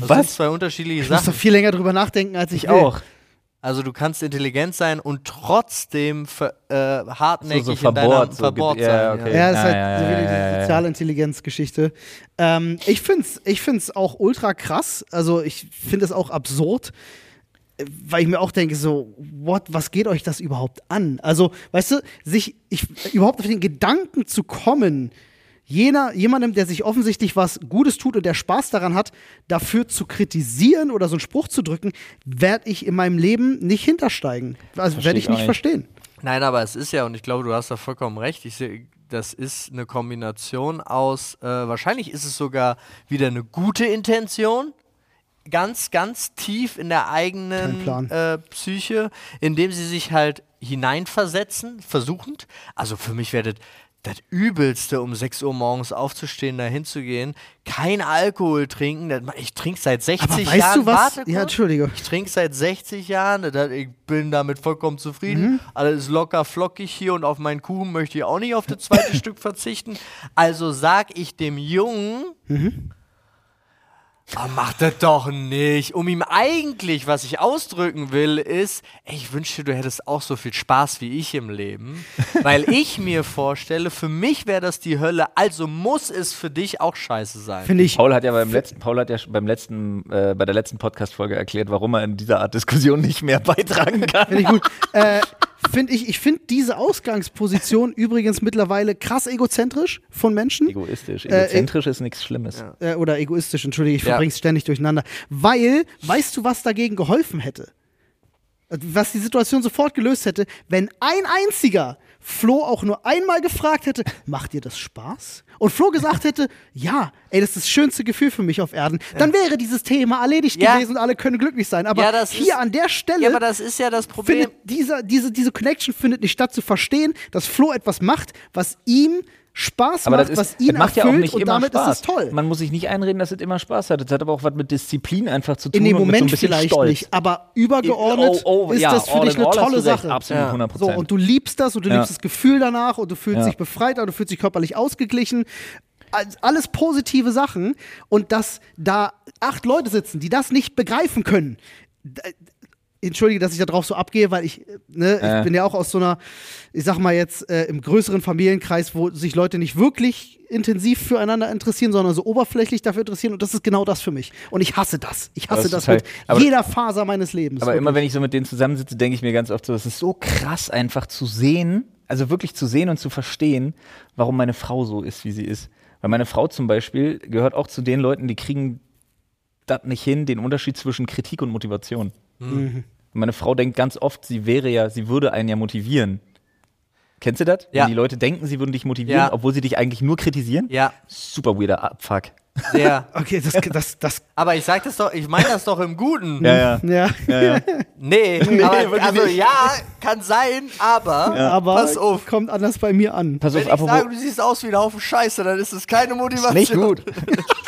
Das sind zwei unterschiedliche Ich muss doch Sachen. viel länger drüber nachdenken, als ich, ich will. auch. Also du kannst intelligent sein und trotzdem ver, äh, hartnäckig So- so in deiner verbohrt, so verbohrt sein. ja, okay. Ja, das ist halt ja, so ja, ja, ja. soziale Intelligenzgeschichte. Ähm, ich finde es ich find's auch ultra krass. Also ich finde es auch absurd, weil ich mir auch denke, so, what, was geht euch das überhaupt an? Also, weißt du, sich ich, überhaupt auf den Gedanken zu kommen, jener, jemandem, der sich offensichtlich was Gutes tut und der Spaß daran hat, dafür zu kritisieren oder so einen Spruch zu drücken, werde ich in meinem Leben nicht hintersteigen. Also werde ich nicht nicht. verstehen. Nein, aber es ist ja, und ich glaube, du hast da vollkommen recht, ich seh, das ist eine Kombination aus, äh, wahrscheinlich ist es sogar wieder eine gute Intention, ganz, ganz tief in der eigenen äh, Psyche, indem sie sich halt hineinversetzen, versuchend. Also für mich wäre das Übelste, um 6 Uhr morgens aufzustehen, da hinzugehen, kein Alkohol trinken. Ich trinke seit 60 Aber weißt Jahren. du was? Warte Ja, kurz. Entschuldige. Ich trinke seit 60 Jahren, das ich bin damit vollkommen zufrieden. Mhm. Alles ist locker flockig hier und auf meinen Kuchen möchte ich auch nicht auf das zweite *laughs* Stück verzichten. Also sag ich dem Jungen, Mhm. "Ah, mach das doch nicht. Um ihm eigentlich, was ich ausdrücken will, ist, ey, ich wünschte, du hättest auch so viel Spaß wie ich im Leben. *laughs* Weil ich mir vorstelle, für mich wäre das die Hölle, also muss es für dich auch scheiße sein. Finde ich. Paul hat ja beim letzten, Paul hat ja beim letzten, äh, bei der letzten Podcast-Folge erklärt, warum er in dieser Art Diskussion nicht mehr beitragen kann. Finde ich gut. äh, find ich ich finde diese Ausgangsposition *laughs* übrigens mittlerweile krass egozentrisch von Menschen. Egoistisch. Äh, Egozentrisch ist nichts Schlimmes. Äh, oder egoistisch, entschuldige, ich Ja. verbringe es ständig durcheinander. Weil, weißt du, was dagegen geholfen hätte? Was die Situation sofort gelöst hätte, wenn ein einziger Flo auch nur einmal gefragt hätte, macht dir das Spaß? Und Flo gesagt hätte, ja, ey, das ist das schönste Gefühl für mich auf Erden, dann wäre dieses Thema erledigt Ja. gewesen und alle können glücklich sein. Aber Ja, das hier ist- an der Stelle Ja, aber das ist ja das Problem. findet dieser, diese, diese Connection findet nicht statt, zu verstehen, dass Flo etwas macht, was ihm Spaß Aber macht, das, was ist, ihn das macht ja auch nicht und immer damit Spaß. ist es toll. Man muss sich nicht einreden, dass es immer Spaß hat. Das hat aber auch was mit Disziplin einfach zu tun In dem und mit so ein Moment bisschen vielleicht Stolz. nicht, aber übergeordnet Oh, oh, ist ja, das für dich in eine tolle. Sache. Absolut, Ja. 100 So, und du liebst das und du Ja. liebst das Gefühl danach und du fühlst dich befreit und du fühlst dich körperlich ausgeglichen. Alles positive Sachen und dass da acht Leute sitzen, die das nicht begreifen können. D- Entschuldige, dass ich da drauf so abgehe, weil ich, äh, ne, Ja. ich bin ja auch aus so einer, ich sag mal jetzt, äh, im größeren Familienkreis, wo sich Leute nicht wirklich intensiv füreinander interessieren, sondern so oberflächlich dafür interessieren. Und das ist genau das für mich. Und ich hasse das. Ich hasse Das das total- mit aber- jeder Faser meines Lebens. Aber immer wirklich. wenn ich so mit denen zusammensitze, denke ich mir ganz oft so, es ist so krass einfach zu sehen, also wirklich zu sehen und zu verstehen, warum meine Frau so ist, wie sie ist. Weil meine Frau zum Beispiel gehört auch zu den Leuten, die kriegen das nicht hin, den Unterschied zwischen Kritik und Motivation. Mhm. Meine Frau denkt ganz oft, sie wäre ja, sie würde einen ja motivieren. Kennst du das? Ja. Wenn die Leute denken, sie würden dich motivieren, Ja. obwohl sie dich eigentlich nur kritisieren? Ja, Super weirder Abfuck. sehr. *laughs* Okay, das, das, das, Aber ich sag das doch, ich meine das doch im Guten. Ja, ja. ja. ja, ja. Nee, aber, *laughs* wirklich also nicht. ja, kann sein, aber Aber pass auf. kommt anders bei mir an. Pass Wenn auf, ich apropos. sage, du siehst aus wie ein Haufen Scheiße, dann ist es keine Motivation. nicht gut. *laughs*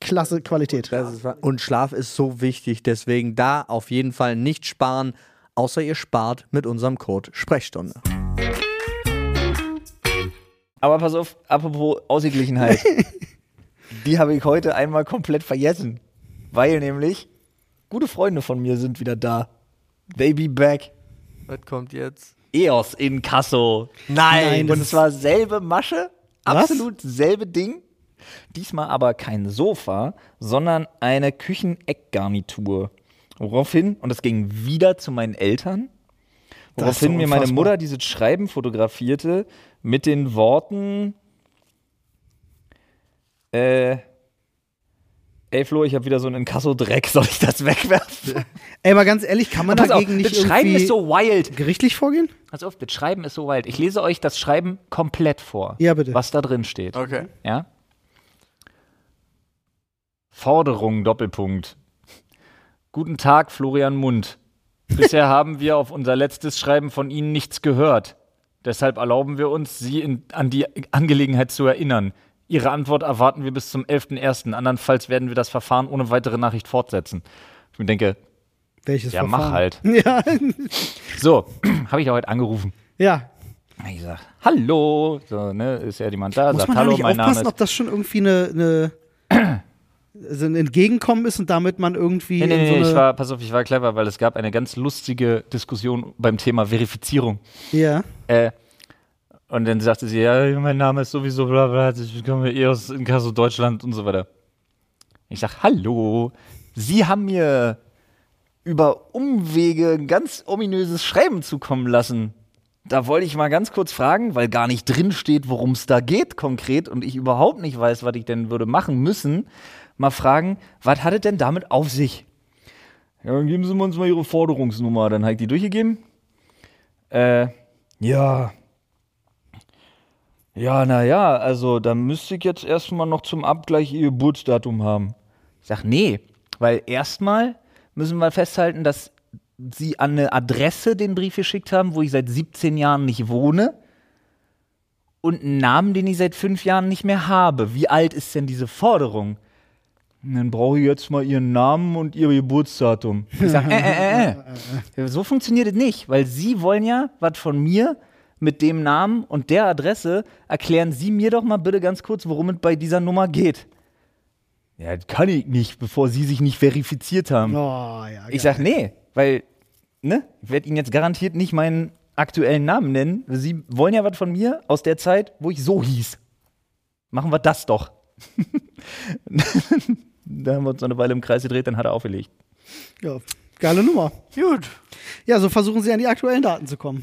klasse Qualität. Das ist, und Schlaf ist so wichtig, deswegen da auf jeden Fall nicht sparen. außer ihr spart mit unserem Code Sprechstunde. Aber pass auf, apropos Ausgeglichenheit. *laughs* die habe ich heute einmal komplett vergessen. Weil nämlich gute Freunde von mir sind wieder da. Baby back. Was kommt jetzt? EOS in Kasso. Nein, Und zwar selbe Masche, Was? absolut selbe Ding. Diesmal aber kein Sofa, sondern eine Kücheneckgarnitur. Woraufhin, und das ging wieder zu meinen Eltern, woraufhin mir meine. Mutter dieses Schreiben fotografierte mit den Worten, äh, ey Flo, ich habe wieder so einen Inkasso-Dreck, soll ich das wegwerfen? *laughs* Ey, mal ganz ehrlich, kann man Pass auf, dagegen nicht das Schreiben ist so wild. gerichtlich vorgehen? Pass auf, das Schreiben ist so wild. Ich lese euch das Schreiben komplett vor. Ja, bitte. Was da drin steht. Okay. Ja? Forderung, Doppelpunkt. Guten Tag, Florian Mund. Bisher *laughs* haben wir auf unser letztes Schreiben von Ihnen nichts gehört. Deshalb erlauben wir uns, Sie in, an die Angelegenheit zu erinnern. Ihre Antwort erwarten wir bis zum 11.01. Andernfalls werden wir das Verfahren ohne weitere Nachricht fortsetzen. Ich mir denke, Welches ja, mach Verfahren? halt. *laughs* Ja, So, *clears throat* habe ich auch heute angerufen. ja. Ich sag, hallo, so, ne, ist ja jemand da, Muss sagt, man da hallo, nicht mein Name aufpassen, ist. ob das schon irgendwie eine, eine also ein Entgegenkommen ist und damit man irgendwie Nee, nee, nee, so ich war, pass auf, ich war clever, weil es gab eine ganz lustige Diskussion beim Thema Verifizierung. ja. Äh, und dann sagte sie, ja, mein Name ist sowieso bla bla, ich komme eh aus Inkasso Deutschland und so weiter. Ich sag, hallo, Sie haben mir über Umwege ein ganz ominöses Schreiben zukommen lassen. Da wollte ich mal ganz kurz fragen, weil gar nicht drin steht, worum es da geht konkret und ich überhaupt nicht weiß, was ich denn würde machen müssen, mal fragen, was hat es denn damit auf sich? Ja, dann geben Sie uns mal Ihre Forderungsnummer. Dann habe ich die durchgegeben. Äh, ja. Ja, naja, also da müsste ich jetzt erstmal noch zum Abgleich Ihr Geburtsdatum haben. Ich sag, nee, weil erstmal müssen wir festhalten, dass Sie an eine Adresse den Brief geschickt haben, wo ich seit 17 Jahren nicht wohne und einen Namen, den ich seit fünf Jahren nicht mehr habe. Wie alt ist denn diese Forderung? Und Dann brauche ich jetzt mal Ihren Namen und Ihr Geburtsdatum. Ich sag, äh, äh, äh, äh. So funktioniert es nicht, weil Sie wollen ja was von mir mit dem Namen und der Adresse. Erklären Sie mir doch mal bitte ganz kurz, worum es bei dieser Nummer geht. Ja, das kann ich nicht, bevor Sie sich nicht verifiziert haben. Oh, ja, Ich sag, nee, weil, ne, ich werde Ihnen jetzt garantiert nicht meinen aktuellen Namen nennen. Sie wollen ja was von mir aus der Zeit, wo ich so hieß. Machen wir das doch. *laughs* da haben wir uns noch eine Weile im Kreis gedreht, dann hat er aufgelegt. ja. Geile Nummer. Gut. Ja, so versuchen sie an die aktuellen Daten zu kommen.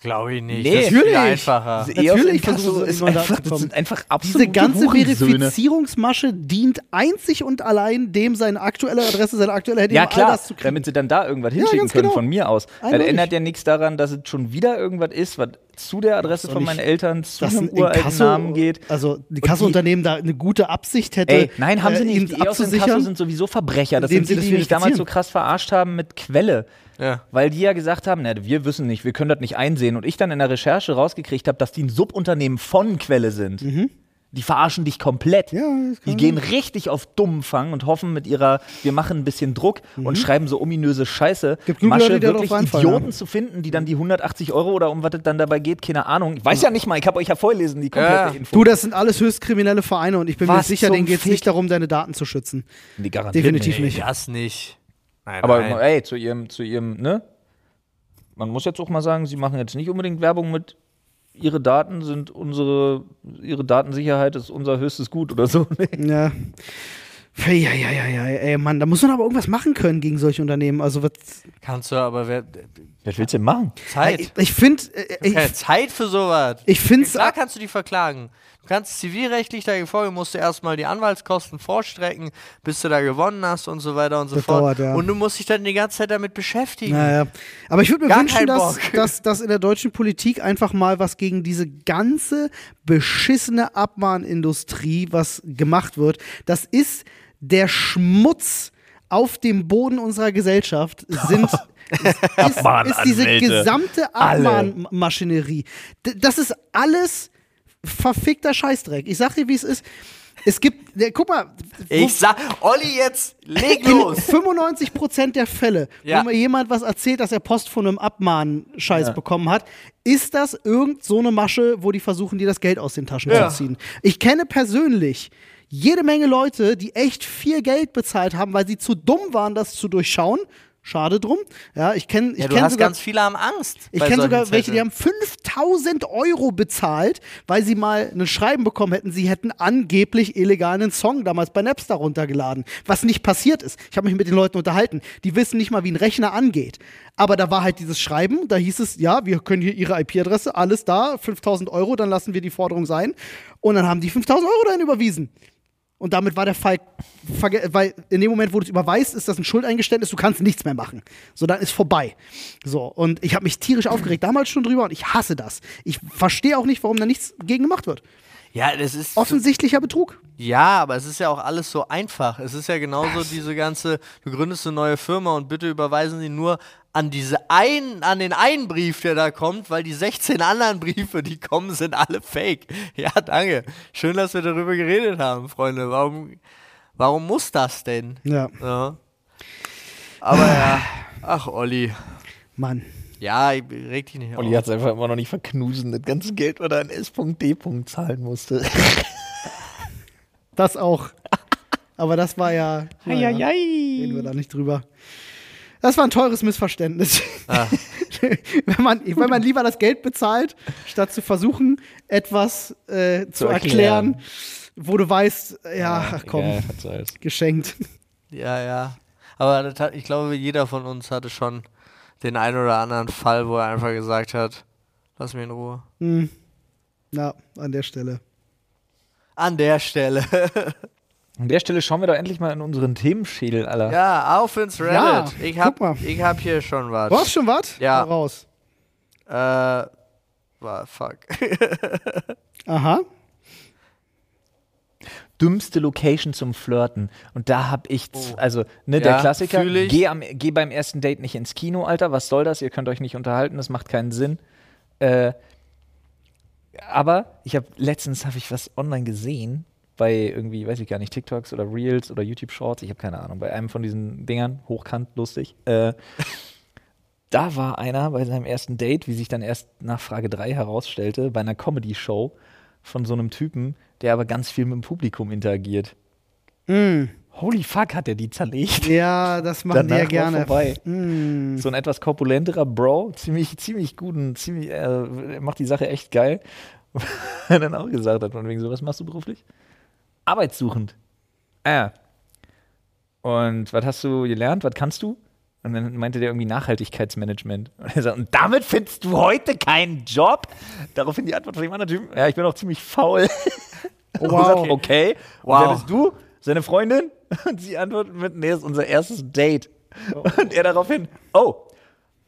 Glaube ich nicht. Nee. das ist viel Natürlich. einfacher. Diese EOS Natürlich versuchen sie da einfach, das sind einfach Diese absolute ganze Hurensöhne. Verifizierungsmasche dient einzig und allein dem, seine aktuelle Adresse, seine aktuelle Handy, Ja, um all klar, das zu kriegen. damit sie dann da irgendwas hinschicken ganz können genau. von mir aus. Weil Eindeutig. ändert ja nichts daran, dass es schon wieder irgendwas ist, was zu der Adresse von meinen Eltern, zu einem ein uralten Inkasso, Namen geht. also die Und Kasseunternehmen da eine gute Absicht hätte, Ey, nein, haben sie äh, nicht. Die EOS Inkasso abzusichern. sind sowieso Verbrecher. Das sind die, sie die mich damals so krass verarscht haben mit Quelle. Ja. Weil die ja gesagt haben, na, wir wissen nicht, wir können das nicht einsehen. Und ich dann in der Recherche rausgekriegt habe, dass die ein Subunternehmen von Quelle sind. Die verarschen dich komplett. Mhm. Ja, die gehen richtig auf Dummfang und hoffen mit ihrer, wir machen ein bisschen Druck und schreiben so ominöse Scheiße. Mhm. Gibt Masche, Leute, wirklich Idioten ja. zu finden, die dann die 180 Euro oder um was es dann dabei geht, keine Ahnung. Ich weiß ja nicht mal, ich habe euch ja vorgelesen, die komplette Ja. Info. Du, das sind alles höchst kriminelle Vereine und ich bin mir Was sicher, zum denen geht es nicht darum, deine Daten zu schützen. die garantiert Definitiv nicht. nicht. Das nicht. Nein, Aber nein. ey, zu ihrem, zu ihrem, ne? Man muss jetzt auch mal sagen, sie machen jetzt nicht unbedingt Werbung mit ihre Daten sind unsere, ihre Datensicherheit ist unser höchstes Gut oder so. *laughs* Ja. Ja, ja, ja, ja, ey, Mann, da muss man aber irgendwas machen können gegen solche Unternehmen. Also, was. Kannst du aber wer, Was willst du denn machen? Zeit. Ich, ich finde, äh, Keine Zeit für sowas. ich finde es. Klar kannst du die verklagen. Du kannst zivilrechtlich dagegen vorgehen, musst du erstmal die Anwaltskosten vorstrecken, bis du da gewonnen hast und so weiter und so Das fort. dauert, ja. Und du musst dich dann die ganze Zeit damit beschäftigen. Naja. Aber ich würde mir Gar wünschen, dass, *laughs* dass, dass in der deutschen Politik einfach mal was gegen diese ganze beschissene Abmahnindustrie was gemacht wird. Das ist der Schmutz auf dem Boden unserer Gesellschaft sind. *laughs* ist, ist diese Abmahnanwälte. gesamte. Abmahnmaschinerie. Das ist alles verfickter Scheißdreck. Ich sag dir, wie es ist. Es gibt, ne, guck mal, Ich sag, Olli, jetzt leg los. 95% der Fälle, Ja. wo mir jemand was erzählt, dass er Post von einem Abmahn-Scheiß bekommen hat, ist das irgend so eine Masche, wo die versuchen, dir das Geld aus den Taschen Ja. zu ziehen. Ich kenne persönlich jede Menge Leute, die echt viel Geld bezahlt haben, weil sie zu dumm waren, das zu durchschauen. Schade drum. Ja, ich kenne ich Ja, du kenn hast sogar, ganz viele haben Angst. ich kenne sogar welche, die Zetteln. haben 5000 Euro bezahlt, weil sie mal ein Schreiben bekommen hätten, sie hätten angeblich illegal einen Song damals bei Napster runtergeladen. Was nicht passiert ist. Ich habe mich mit den Leuten unterhalten. Die wissen nicht mal, wie ein Rechner angeht. Aber da war halt dieses Schreiben, da hieß es, ja, wir können hier ihre IP-Adresse, alles da, 5000 Euro, dann lassen wir die Forderung sein. Und dann haben die 5000 Euro dann überwiesen. Und damit war der Fall, weil in dem Moment, wo du es überweist, ist das ein Schuldeingeständnis, du kannst nichts mehr machen. So, dann ist vorbei. So, und ich habe mich tierisch aufgeregt, damals schon drüber und ich hasse das. Ich verstehe auch nicht, warum da nichts gegen gemacht wird. Ja, das ist. Offensichtlicher Betrug. Ja, aber es ist ja auch alles so einfach. Es ist ja genauso diese ganze, du gründest eine neue Firma und bitte überweisen Sie nur an diese einen, an den einen Brief, der da kommt, weil die 16 anderen Briefe, die kommen, sind alle fake. *laughs* Ja, danke. Schön, dass wir darüber geredet haben, Freunde. Warum, warum muss das denn? Ja, Ja. Aber ja, *sighs* ach Olli. Mann. Ja, ich reg dich nicht Olli auf. hat es einfach immer noch nicht verknusen, das ganze Geld, was er an S.D. zahlen musste. Das auch. Aber das war ja. naja, Reden wir da nicht drüber. Das war ein teures Missverständnis. Ah. *laughs* wenn, man, wenn man lieber das Geld bezahlt, statt zu versuchen, etwas äh, zu, Zu erklären, erklären. wo du weißt, ja, ach komm, Egal, geschenkt. Ja, ja. Aber hat, ich glaube, jeder von uns hatte schon den einen oder anderen Fall, wo er einfach gesagt hat, lass mich in Ruhe. Hm. Ja, an der Stelle. An der Stelle. *laughs* An der Stelle schauen wir doch endlich mal in unseren Themenschädel, Alter. ja, auf ins Reddit. Ja, ich, guck hab, mal. ich hab hier schon was. Du hast schon was? Ja. Hau Raus. Äh, war, fuck. *laughs* Aha. Dümmste Location zum Flirten. Und da hab ich, z- also, ne, Ja, der Klassiker, geh, am, geh beim ersten Date nicht ins Kino, Alter, was soll das? Ihr könnt euch nicht unterhalten, das macht keinen Sinn. Äh, aber ich habe letztens habe ich was online gesehen bei irgendwie, weiß ich gar nicht, TikToks oder Reels oder YouTube Shorts, ich habe keine Ahnung, bei einem von diesen Dingern, hochkant, lustig. Äh, *laughs* da war einer bei seinem ersten Date, wie sich dann erst nach Frage 3 herausstellte, bei einer Comedy-Show von so einem Typen, der aber ganz viel mit dem Publikum interagiert. Holy fuck, hat er die zerlegt. Ja, das machen die ja Danach gerne. vorbei. Hm. So ein etwas korpulenterer Bro, ziemlich, ziemlich guten, ziemlich, äh, macht die Sache echt geil. *laughs* er dann auch gesagt hat, von wegen so, was machst du beruflich? Arbeitssuchend. Ah. Und was hast du gelernt? Was kannst du? Und dann meinte der irgendwie Nachhaltigkeitsmanagement. *laughs* Und er sagt, und damit findest du heute keinen Job? Daraufhin die Antwort von dem anderen Typen, ja, ich bin auch ziemlich faul. *laughs* Und Wow. sagt, okay. Und Wow. wer bist du? Seine Freundin? *laughs* Und sie antwortet mit, nee, das ist unser erstes Date. Und er daraufhin, oh.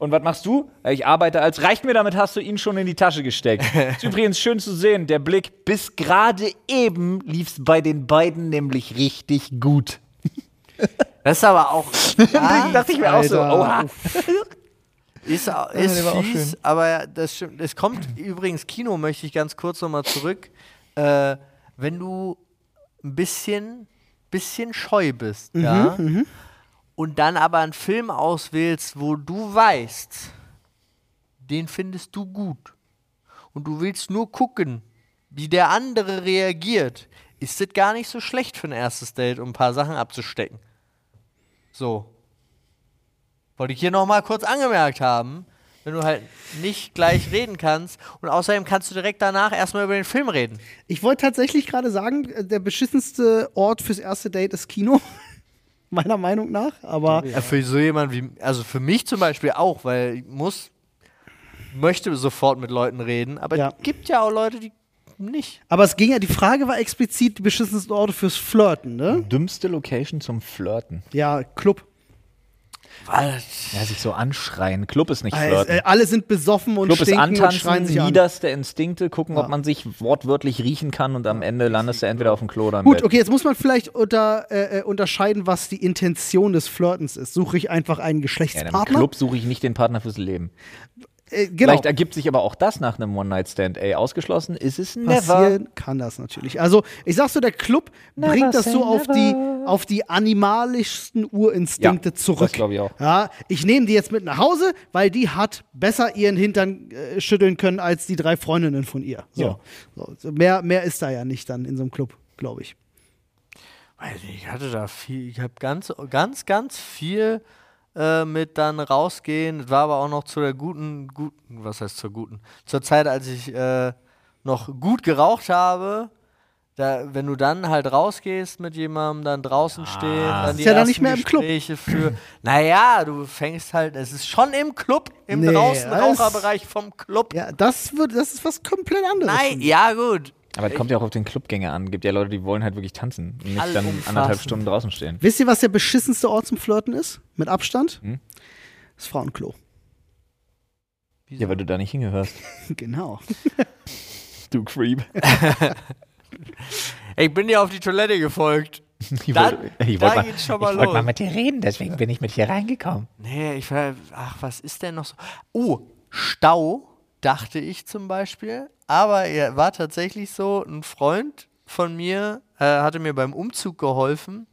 Und was machst du? Ja, Ich arbeite als, reicht mir, damit hast du ihn schon in die Tasche gesteckt. *laughs* ist übrigens schön zu sehen, der Blick, bis gerade eben lief's bei den beiden nämlich richtig gut. *laughs* Das ist aber auch. *laughs* Da dachte ich mir auch so, oha. Ist, ist auch fies, aber ja, das stimmt. Es kommt übrigens, Kino möchte ich ganz kurz nochmal zurück. Äh, wenn du ein bisschen, bisschen scheu bist, Mhm, ja, und dann aber einen Film auswählst, wo du weißt, den findest du gut und du willst nur gucken, wie der andere reagiert, ist das gar nicht so schlecht für ein erstes Date, um ein paar Sachen abzustecken. So. Wollte ich hier nochmal kurz angemerkt haben, wenn du halt nicht gleich reden kannst und außerdem kannst du direkt danach erstmal über den Film reden. Ich wollte tatsächlich gerade sagen, äh, der beschissenste Ort fürs erste Date ist Kino. *laughs* Meiner Meinung nach. Aber Ja, für so jemand wie, also für mich zum Beispiel auch, weil ich muss, möchte sofort mit Leuten reden, aber Ja. es gibt ja auch Leute, die nicht. Aber es ging ja, die Frage war explizit die beschissensten Orte fürs Flirten, ne? Dümmste Location zum Flirten. Ja, Club. Weil, Ja, sich so anschreien. Club ist nicht Äh, flirten. äh, alle sind besoffen und Club ist stinken und schreien antanzen, an. niederste Instinkte, gucken, Ja. ob man sich wortwörtlich riechen kann und am Ende landest du entweder auf dem Klo oder im Gut, Bett. okay, jetzt muss man vielleicht unter, äh, äh, unterscheiden, was die Intention des Flirtens ist. Suche ich einfach einen Ja, in einem Geschlechtspartner? Club suche ich nicht den Partner fürs Leben. Äh, genau. Vielleicht ergibt sich aber auch das nach einem One-Night-Stand. Ey, ausgeschlossen ist es never. passieren kann das natürlich. Also, ich sag so, der Club Never bringt das so auf die, auf die animalischsten Urinstinkte Ja, zurück. das glaub ich auch. Ja, ich nehme die jetzt mit nach Hause, weil die hat besser ihren Hintern äh, schütteln können als die drei Freundinnen von ihr. So. Ja. So, mehr, mehr ist da ja nicht dann in so einem Club, glaube ich. Ich hatte da viel, ich habe ganz, ganz, ganz viel äh, mit dann rausgehen. Das war aber auch noch zu der guten, guten, was heißt zur guten? Zur Zeit, als ich äh, noch gut geraucht habe. Da, wenn du dann halt rausgehst mit jemandem, dann draußen steht, dann die Ist ja dann nicht mehr im Club. Gespräche für. *clears throat* Naja, du fängst halt, es ist schon im Club, im Nee, draußen Raucherbereich vom Club. Ja, das, wird, das ist was komplett anderes. Nein, ja gut. Aber es kommt ja auch auf den Clubgänger an. Gibt ja Leute, die wollen halt wirklich tanzen und nicht dann anderthalb Stunden draußen stehen. Wisst ihr, was der beschissenste Ort zum Flirten ist? Mit Abstand? Hm? Das Frauenklo. Ja, weil du da nicht hingehörst. *laughs* genau. Du Creep. *laughs* Ich bin dir auf die Toilette gefolgt. *laughs* Ich Dann- wollte ich da wollte mal, geht's schon mal ich wollte mal los. mit dir reden, deswegen bin ich mit hier reingekommen. Nee, ich war, ach, was ist denn noch so? Oh, Stau, dachte ich zum Beispiel. Aber er war tatsächlich so, ein Freund von mir äh, hatte mir beim Umzug geholfen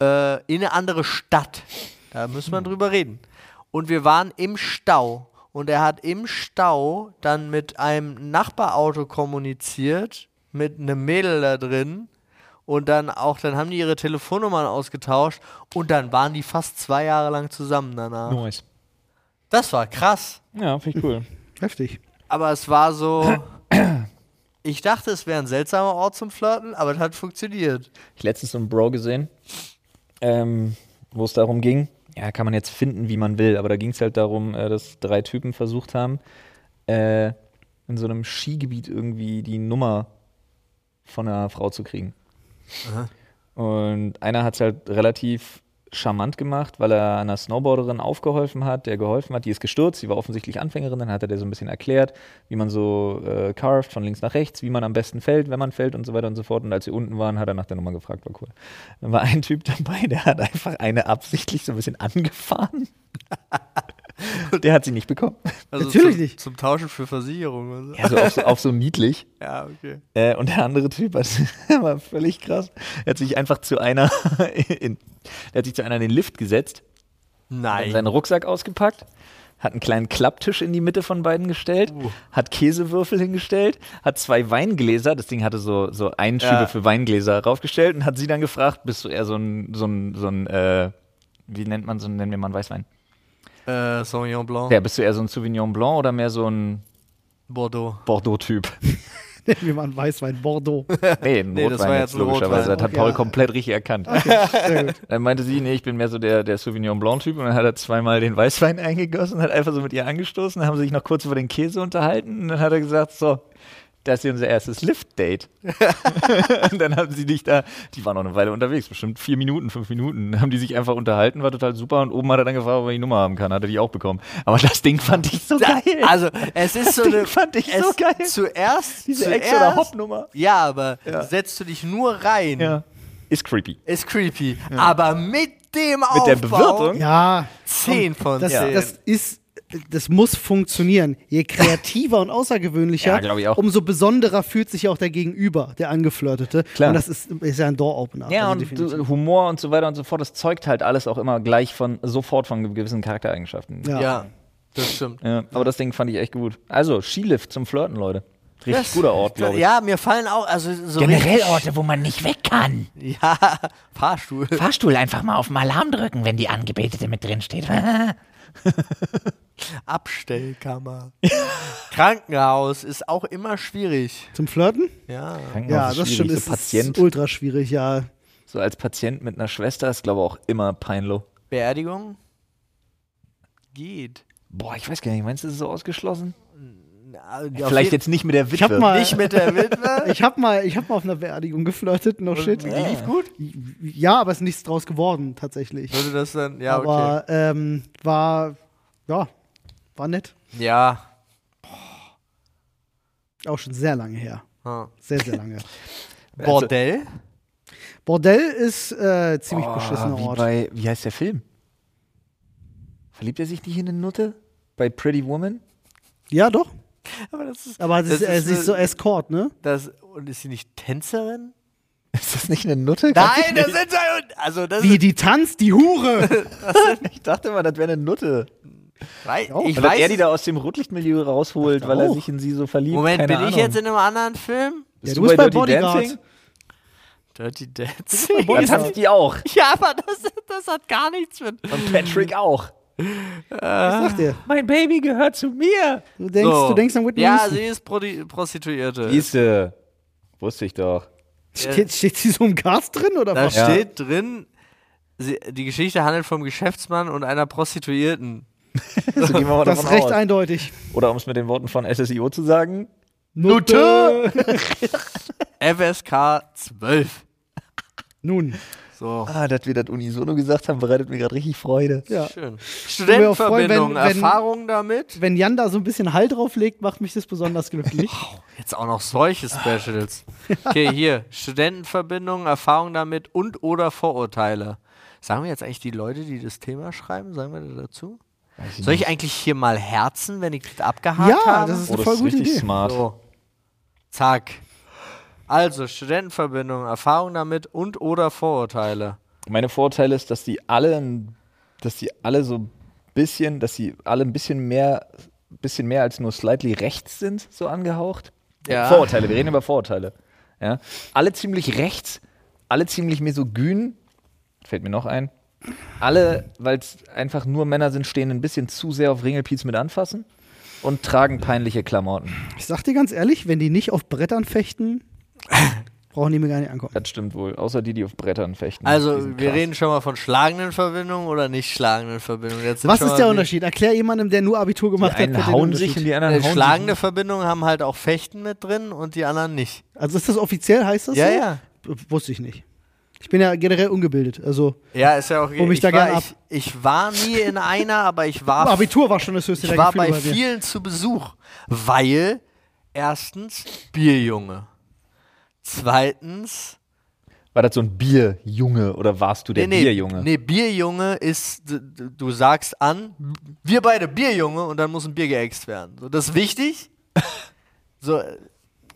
äh, in eine andere Stadt. Da muss man drüber reden. Und wir waren im Stau. Und er hat im Stau dann mit einem Nachbarauto kommuniziert, mit einem Mädel da drin. Und dann auch, dann haben die ihre Telefonnummern ausgetauscht. Und dann waren die fast zwei Jahre lang zusammen danach. Nice. Das war krass. Ja, finde ich cool. Heftig. Aber es war so. *clears throat* Ich dachte, es wäre ein seltsamer Ort zum Flirten, aber es hat funktioniert. Ich letztens so einen Bro gesehen, ähm, wo es darum ging, ja, kann man jetzt finden, wie man will, aber da ging es halt darum, äh, dass drei Typen versucht haben, äh, in so einem Skigebiet irgendwie die Nummer von einer Frau zu kriegen. Und einer hat es halt relativ charmant gemacht, weil er einer Snowboarderin aufgeholfen hat, der geholfen hat, die ist gestürzt, sie war offensichtlich Anfängerin, dann hat er der so ein bisschen erklärt, wie man so äh, carved von links nach rechts, wie man am besten fällt, wenn man fällt und so weiter und so fort. Und als sie unten waren, hat er nach der Nummer gefragt, war cool. Dann war ein Typ dabei, der hat einfach eine absichtlich so ein bisschen angefahren. *laughs* *laughs* Der hat sie nicht bekommen. Natürlich zum, nicht. Zum Tauschen für Versicherungen. Also auf so, auf so niedlich. *laughs* Ja, okay. Äh, und der andere Typ hat, *laughs* war völlig krass. Er hat sich einfach zu einer, in, der hat sich zu einer in den Lift gesetzt, hat Nein. seinen Rucksack ausgepackt, hat einen kleinen Klapptisch in die Mitte von beiden gestellt, hat Käsewürfel hingestellt, hat zwei Weingläser, das Ding hatte so, so Einschübe Ja. für Weingläser raufgestellt und hat sie dann gefragt, bist du eher so ein, so ein, so ein äh, wie nennt man so, nennen wir mal einen Weißwein? Äh, Sauvignon Blanc. Ja, bist du eher so ein Sauvignon Blanc oder mehr so ein Bordeaux. Bordeaux-Typ? *laughs* Wie man Weißwein, Bordeaux. *laughs* Nee, ein Nee, das Rotwein war jetzt jetzt logischerweise. Rotwein. Das hat Okay, Paul ja. komplett richtig erkannt. Gut. *laughs* Dann meinte sie, nee, ich bin mehr so der, der Sauvignon Blanc-Typ. Und dann hat er zweimal den Weißwein eingegossen und hat einfach so mit ihr angestoßen. Dann haben sie sich noch kurz über den Käse unterhalten. Und dann hat er gesagt, so, das ist unser erstes Lift-Date. *laughs* und dann haben sie dich da, die waren noch eine Weile unterwegs, bestimmt vier Minuten, fünf Minuten. Dann haben die sich einfach unterhalten, war total super. Und oben hat er dann gefragt, ob er die Nummer haben kann. Hat er die auch bekommen. Aber das Ding fand ich so geil. Also, es ist so Ding eine. fand ich es so geil. Zuerst. Diese zuerst, Ex- oder Hop-Nummer. Ja, aber Ja. setzt du dich nur rein, Ja. Ist creepy. ist creepy. Aber mit dem Mit der Aufbau, Bewirtung? Ja, 10 von das, 10. das ist, das muss funktionieren. Je kreativer und außergewöhnlicher, Ja, glaub ich auch. umso besonderer fühlt sich auch der Gegenüber, der Angeflirtete. Klar. Und das ist, ist ja ein Door-Opener. Ja, also und definitiv. Humor und so weiter und so fort, das zeugt halt alles auch immer gleich von, sofort von gewissen Charaktereigenschaften. Ja. ja, das stimmt. Ja, aber das Ding fand ich echt gut. Also, Skilift zum Flirten, Leute. Richtig Das- guter Ort, glaube ich. Ja, mir fallen auch, also so Generell Orte, wo man nicht weg kann. Ja, Fahrstuhl. Fahrstuhl einfach mal auf den Alarm drücken, wenn die Angebetete mit drin steht. *laughs* Abstellkammer. *laughs* Krankenhaus ist auch immer schwierig. Zum Flirten? Ja. Krankenhaus Ja, ist das stimmt. So Es Patient, ist ultra schwierig, ja. so als Patient mit einer Schwester ist, glaube ich, auch immer peinlich. Beerdigung? Geht. Boah, ich weiß gar nicht, meinst du, das ist so ausgeschlossen? Auf Vielleicht jetzt nicht mit der Witwe. Ich hab mal, nicht mit der Witwe. *laughs* ich hab mal, ich hab mal auf einer Beerdigung geflirtet, no shit. Lief gut? Ja, aber es ist nichts draus geworden, tatsächlich. Würde das dann, ja, okay. aber ähm, war, ja, war nett. Ja. Auch schon sehr lange her. Ah. Sehr, sehr lange. *laughs* Bordell? Bordell ist äh, ziemlich Oh, beschissener wie Ort. bei, wie heißt der Film? Verliebt er sich nicht in eine Nutte? Bei Pretty Woman? Ja, doch. Aber das ist. Aber sie das ist, ist ist eine- so Escort, ne? Das, und ist sie nicht Tänzerin? *laughs* Ist das nicht eine Nutte? Nein, das sind also das Wie, die tanzt, die Hure! *laughs* Ich dachte mal, das wäre eine Nutte. Wei- auch. ich Weil weiß. er die da aus dem Rotlichtmilieu rausholt, weil er sich in sie so verliebt. Moment, Keine bin Ahnung. ich jetzt in einem anderen Film? Ja, Bist du bist bei Dirty Bodyguard. Dancing? Dirty Dance. bei Da Bodyguard. tanzt die auch. ja, aber das, das hat gar nichts mit. Und Patrick auch. Ich sag dir. Mein Baby gehört zu mir. Du denkst, So. du denkst an Whitney Ja, Houston. sie ist Prodi Prostituierte. Siehste. Wusste ich doch. Steht, steht sie so im Cast drin oder Da was? Ja. steht drin, sie, die Geschichte handelt vom Geschäftsmann und einer Prostituierten. *laughs* So gehen wir mal Das davon ist recht aus. eindeutig. Oder um es mit den Worten von SSIO zu sagen. Nutte! *laughs* FSK 12. Nun, So. Ah, dass wir das unisono gesagt haben, bereitet mir gerade richtig Freude. ja. Schön. Studentenverbindung, Erfahrungen damit? Wenn Jan da so ein bisschen Hall drauf legt, macht mich das besonders glücklich. Jetzt auch noch solche Specials. Okay, hier. Studentenverbindung, Erfahrungen damit und oder Vorurteile. Sagen wir jetzt eigentlich die Leute, die das Thema schreiben, sagen wir da dazu? Soll ich eigentlich hier mal herzen, wenn ich das abgehakt Ja, habe? das ist Oh, eine das voll ist gute richtig Idee. smart. So. Zack. Also, Studentenverbindung, Erfahrung damit und oder Vorurteile. Meine Vorteil ist, dass die alle, ein- dass die alle so ein bisschen, dass sie alle ein bisschen mehr, bisschen mehr als nur slightly rechts sind, so angehaucht. Ja. Vorurteile, wir reden über Vorurteile. Ja. Alle ziemlich rechts, alle ziemlich misogyn, fällt mir noch ein. Alle, weil es einfach nur Männer sind, stehen ein bisschen zu sehr auf Ringelpiez mit anfassen und tragen peinliche Klamotten. Ich sag dir ganz ehrlich, wenn die nicht auf Brettern fechten, brauchen die mir gar nicht ankommen. Das stimmt wohl, außer die, die auf Brettern fechten. Also, wir reden schon mal von schlagenden Verbindungen oder nicht schlagenden Verbindungen. Was ist der Unterschied? Erklär jemandem, der nur Abitur gemacht Die hat. einen den hauen sich und die anderen Äh, hauen Schlagende sich. Verbindungen haben halt auch Fechten mit drin und die anderen nicht. Also ist das offiziell, heißt das Ja, so? ja. Wusste ich nicht. Ich bin ja generell ungebildet. Also Ja, ist ja auch Hol mich ich da war, gern ab. Ich, ich war nie in einer, aber ich war Abitur war schon das höchste Ich der war Gefühle bei vielen zu Besuch, weil erstens Bierjunge, zweitens War das so ein Bierjunge oder warst du der nee, nee, Bierjunge? Nee, Bierjunge ist, du sagst an, wir beide Bierjunge und dann muss ein Bier geäxt werden. So, das ist wichtig. *laughs* so,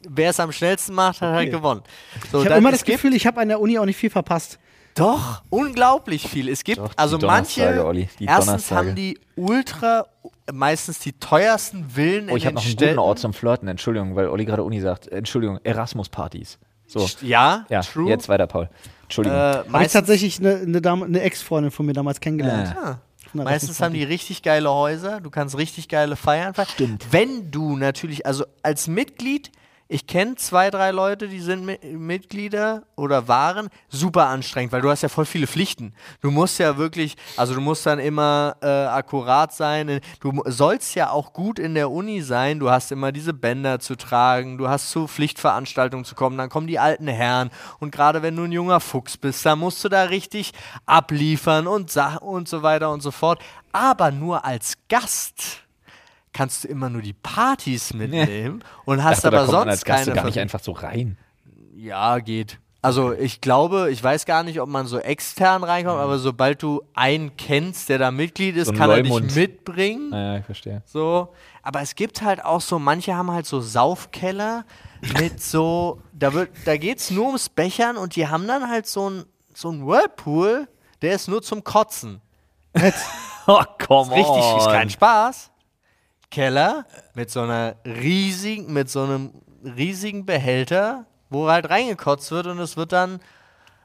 wer es am schnellsten macht, hat halt Okay. gewonnen. So, Ich habe immer das gibt Gefühl, ich habe an der Uni auch nicht viel verpasst. Doch, unglaublich viel. Es gibt Doch, also manche, Olli, die erstens haben die ultra, meistens die teuersten Villen Oh, ich habe noch einen Städten. guten Ort zum Flirten, Entschuldigung, weil Olli gerade Uni sagt. Entschuldigung, Erasmus-Partys. So, Ja, ja, true. jetzt weiter, Paul. Entschuldigung. Äh, Habe ich meistens tatsächlich eine, eine, eine Ex-Freundin von mir damals kennengelernt. Äh. Ah. Einer Meistens haben die richtig geile Häuser, du kannst richtig geile Feiern feiern. Stimmt. Wenn du natürlich, also als Mitglied, ich kenne zwei, drei Leute, die sind Mi Mitglieder oder waren, super anstrengend, weil du hast ja voll viele Pflichten. Du musst ja wirklich, also du musst dann immer äh, akkurat sein. Du sollst ja auch gut in der Uni sein. Du hast immer diese Bänder zu tragen, du hast zu Pflichtveranstaltungen zu kommen, dann kommen die alten Herren. Und gerade wenn du ein junger Fuchs bist, dann musst du da richtig abliefern und, und so weiter und so fort. Aber nur als Gast kannst du immer nur die Partys mitnehmen und hast Dachte, da aber sonst als Gast keine gar nicht einfach so rein. Ja, geht. Also ich glaube, ich weiß gar nicht, ob man so extern reinkommt, aber sobald du einen kennst, der da Mitglied ist, So kann er Leumund. dich mitbringen. Naja, ich verstehe. So. Aber es gibt halt auch so, manche haben halt so Saufkeller mit so, da wird, da geht's nur ums Bechern und die haben dann halt so ein, so ein Whirlpool, der ist nur zum Kotzen. *laughs* Oh, komm Richtig, ist kein Spaß. Keller mit so einer riesigen, mit so einem riesigen Behälter, wo halt reingekotzt wird und es wird dann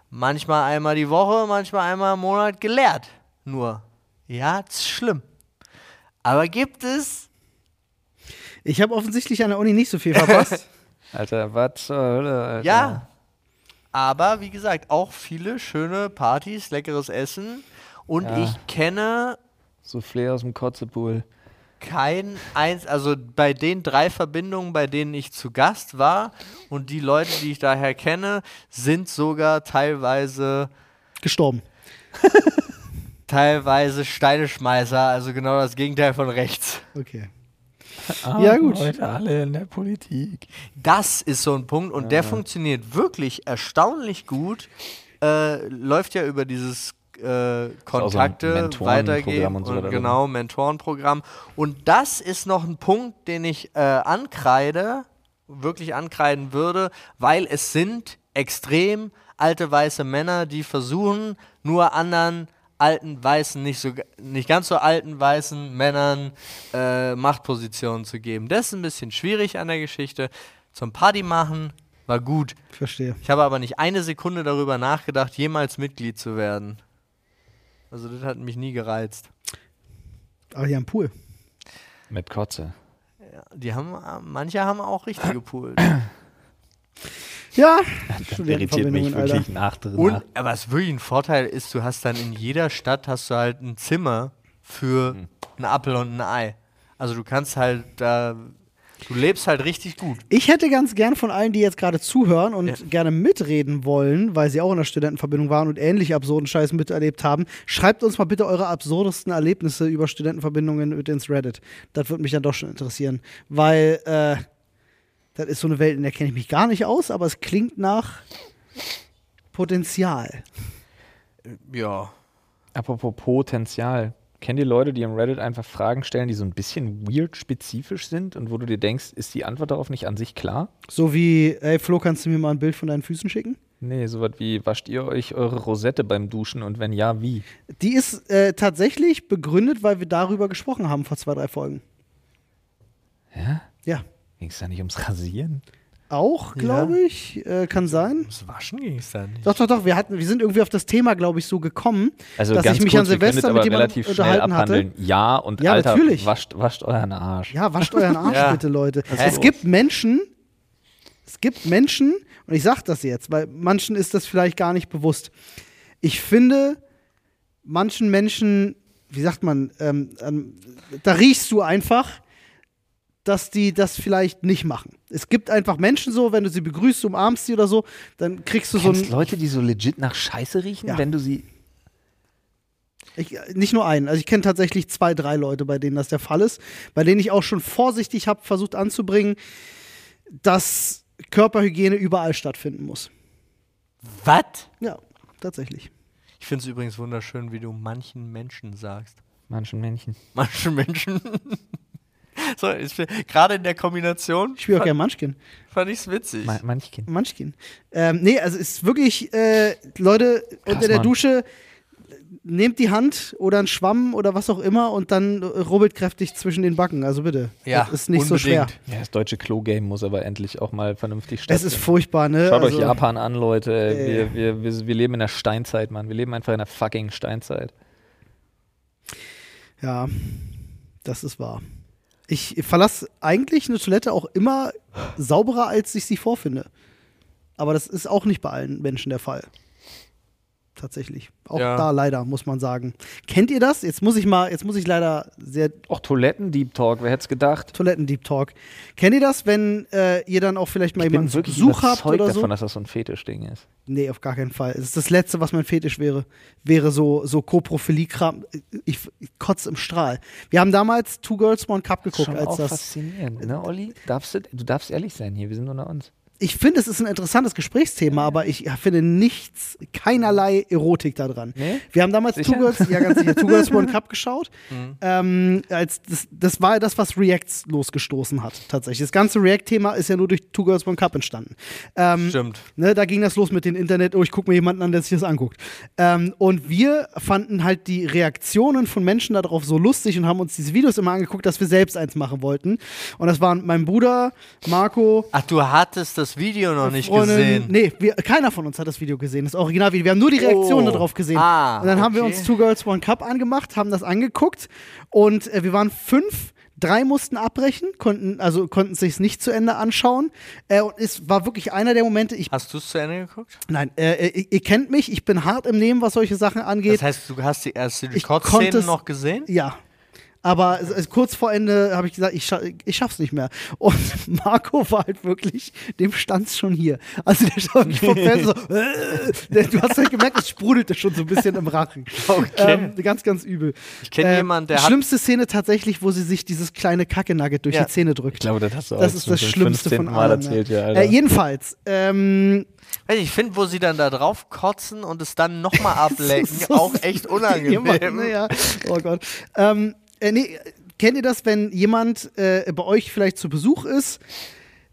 manchmal einmal die Woche, manchmal einmal im Monat geleert. Nur. Ja, das ist schlimm. Aber gibt es. Ich habe offensichtlich an der Uni nicht so viel verpasst. *laughs* Alter, was zur Hölle, Alter. Ja. Aber wie gesagt, auch viele schöne Partys, leckeres Essen. Und Ja. ich kenne Soufflé aus dem Kotzepool. Kein eins, also bei den drei Verbindungen, bei denen ich zu Gast war und die Leute, die ich daher kenne, sind sogar teilweise Gestorben. teilweise Steineschmeißer, also genau das Gegenteil von rechts. Okay. ja, gut. Heute alle in der Politik. Das ist so ein Punkt und der funktioniert wirklich erstaunlich gut. Äh, läuft ja über dieses äh, so Kontakte Mentorenprogramm weitergeben und so und weiter. genau Mentorenprogramm. Und das ist noch ein Punkt, den ich äh, ankreide, wirklich ankreiden würde, weil es sind extrem alte weiße Männer, die versuchen, nur anderen alten weißen, nicht so nicht ganz so alten weißen Männern äh, Machtpositionen zu geben. Das ist ein bisschen schwierig an der Geschichte. Zum Party machen war gut. Verstehe. Ich habe aber nicht eine Sekunde darüber nachgedacht, jemals Mitglied zu werden. Also das hat mich nie gereizt. Aber hier am Pool. Mit Kotze. Die haben, manche haben auch richtig gepoolt. Ja, *laughs* Das irritiert mich Studentenverbindungen, Alter. wirklich nach drin. Und, aber was wirklich ein Vorteil ist, du hast dann in jeder Stadt hast du halt ein Zimmer für einen Apfel und ein Ei. Also du kannst halt da, du lebst halt richtig gut. Ich hätte ganz gern von allen, die jetzt gerade zuhören und Ja. gerne mitreden wollen, weil sie auch in der Studentenverbindung waren und ähnlich absurden Scheiß miterlebt haben, schreibt uns mal bitte eure absurdesten Erlebnisse über Studentenverbindungen mit ins Reddit. Das würde mich dann doch schon interessieren, weil äh, das ist so eine Welt, in der kenne ich mich gar nicht aus, aber es klingt nach Potenzial. Ja. Apropos Potenzial. Kennt ihr Leute, die im Reddit einfach Fragen stellen, die so ein bisschen weird spezifisch sind und wo du dir denkst, ist die Antwort darauf nicht an sich klar? So wie, ey Flo, kannst du mir mal ein Bild von deinen Füßen schicken? Nee, sowas wie, wascht ihr euch eure Rosette beim Duschen und wenn ja, wie? Die ist äh, tatsächlich begründet, weil wir darüber gesprochen haben vor zwei, drei Folgen. Ja? Ja. Ging es da nicht ums Rasieren? Auch, glaube ich. Äh, kann sein. Ums Waschen ging es dann nicht. Doch, doch, doch. Wir, hatten, wir sind irgendwie auf das Thema, glaube ich, so gekommen, Also dass ganz ich mich kurz, an Silvester mit jemandem relativ schnell unterhalten hatte. abhandeln. Ja, und Ja, Alter, natürlich. wascht, wascht euren Arsch. Ja, wascht euren Arsch *laughs* Ja. bitte, Leute. ist Es gibt Menschen, es gibt Menschen, und ich sage das jetzt, weil manchen ist das vielleicht gar nicht bewusst. Ich finde, manchen Menschen, wie sagt man, ähm, ähm, da riechst du einfach, dass die das vielleicht nicht machen. Es gibt einfach Menschen so, wenn du sie begrüßt, umarmst sie oder so, dann kriegst du so Kennst ein. Leute, die so legit nach Scheiße riechen, Ja. wenn du sie. Ich, nicht nur einen. Also ich kenne tatsächlich zwei, drei Leute, bei denen das der Fall ist, bei denen ich auch schon vorsichtig habe versucht anzubringen, dass Körperhygiene überall stattfinden muss. Was? Ja, tatsächlich. Ich finde es übrigens wunderschön, wie du manchen Menschen sagst. Manchen Männchen. Manchen Menschen. *laughs* so, ich gerade in der Kombination Ich spiele auch fand, gerne Munchkin. fand ich es witzig. Ma Manchkin. Munchkin. Ähm, nee, also es ist wirklich, äh, Leute, unter der Mann. Dusche nehmt die Hand oder einen Schwamm oder was auch immer und dann rubbelt kräftig zwischen den Backen. Also bitte. Ja, das ist nicht so schwer. unbedingt. Ja, das deutsche Klo-Game muss aber endlich auch mal vernünftig Es stattfinden. ist furchtbar, ne? Schaut also, euch Japan an, Leute. Äh. Wir, wir, wir, wir leben in der Steinzeit, Mann. Wir leben einfach in der fucking Steinzeit. Ja, das ist wahr. Ich verlasse eigentlich eine Toilette auch immer sauberer, als ich sie vorfinde. Aber das ist auch nicht bei allen Menschen der Fall. Tatsächlich. Auch Ja. da leider, muss man sagen. Kennt ihr das? Jetzt muss ich mal, jetzt muss ich leider sehr Auch Toiletten-Deep Talk, wer hätte es gedacht? Toiletten-Deep Talk. Kennt ihr das, wenn äh, ihr dann auch vielleicht mal Ich jemanden bin Besuch habt überzeugt oder so? davon, dass das so ein Fetischding ist. Nee, auf gar keinen Fall. Es ist das Letzte, was mein Fetisch wäre. Wäre so, so Koprophilie-Kram. Ich, ich kotze im Strahl. Wir haben damals Two Girls, One Cup geguckt, Schon als auch das. faszinierend, ne, Olli? Darfst du, du darfst ehrlich sein hier, wir sind unter uns. Ich finde, es ist ein interessantes Gesprächsthema, aber ich finde nichts, keinerlei Erotik da dran. Nee? Wir haben damals Sicher? Two Girls, ja ganz sicher, Two Girls *laughs* One Cup geschaut. Mhm. Ähm, als das, das war ja das, was Reacts losgestoßen hat, tatsächlich. Das ganze React-Thema ist ja nur durch Two Girls One Cup entstanden. Ähm, Stimmt. Ne, da ging das los mit dem Internet, oh, ich gucke mir jemanden an, der sich das anguckt. Ähm, und wir fanden halt die Reaktionen von Menschen darauf so lustig und haben uns diese Videos immer angeguckt, dass wir selbst eins machen wollten. Und das waren mein Bruder, Marco, Ach, du hattest das Video noch nicht Freundin- gesehen. Nee, wir, keiner von uns hat das Video gesehen, das Originalvideo. Wir haben nur die Reaktionen Oh. darauf gesehen. Ah, und dann haben wir okay. uns Two Girls One Cup angemacht, haben das angeguckt und äh, wir waren fünf. Drei mussten abbrechen, konnten also konnten sich nicht zu Ende anschauen. Äh, und es war wirklich einer der Momente. Ich Hast du es zu Ende geguckt? Nein, äh, ihr, ihr kennt mich, ich bin hart im Nehmen, was solche Sachen angeht. Das heißt, du hast die erste es- noch gesehen? ja. Aber kurz vor Ende habe ich gesagt, ich, scha ich schaff's nicht mehr. Und *laughs* Marco war halt wirklich, dem stand's schon hier. Also der stand nicht vom Fernseher so, *laughs* äh, der, du hast halt gemerkt, es sprudelte schon so ein bisschen im Rachen. Okay. Ähm, ganz, ganz übel. Ich kenne Ähm, jemanden, der die hat. schlimmste Szene tatsächlich, wo sie sich dieses kleine Kacke-Nugget durch Ja. die Zähne drückt. Ich glaube, das hast du das auch ist schon das Schlimmste 15. von Mal allem. erzählt, ja. äh, jedenfalls, ähm, Ich finde, wo sie dann da drauf kotzen und es dann nochmal *laughs* ablecken, so auch echt unangenehm. Ne, ja. Oh Gott. Ähm, äh, nee, kennt ihr das, wenn jemand äh, bei euch vielleicht zu Besuch ist,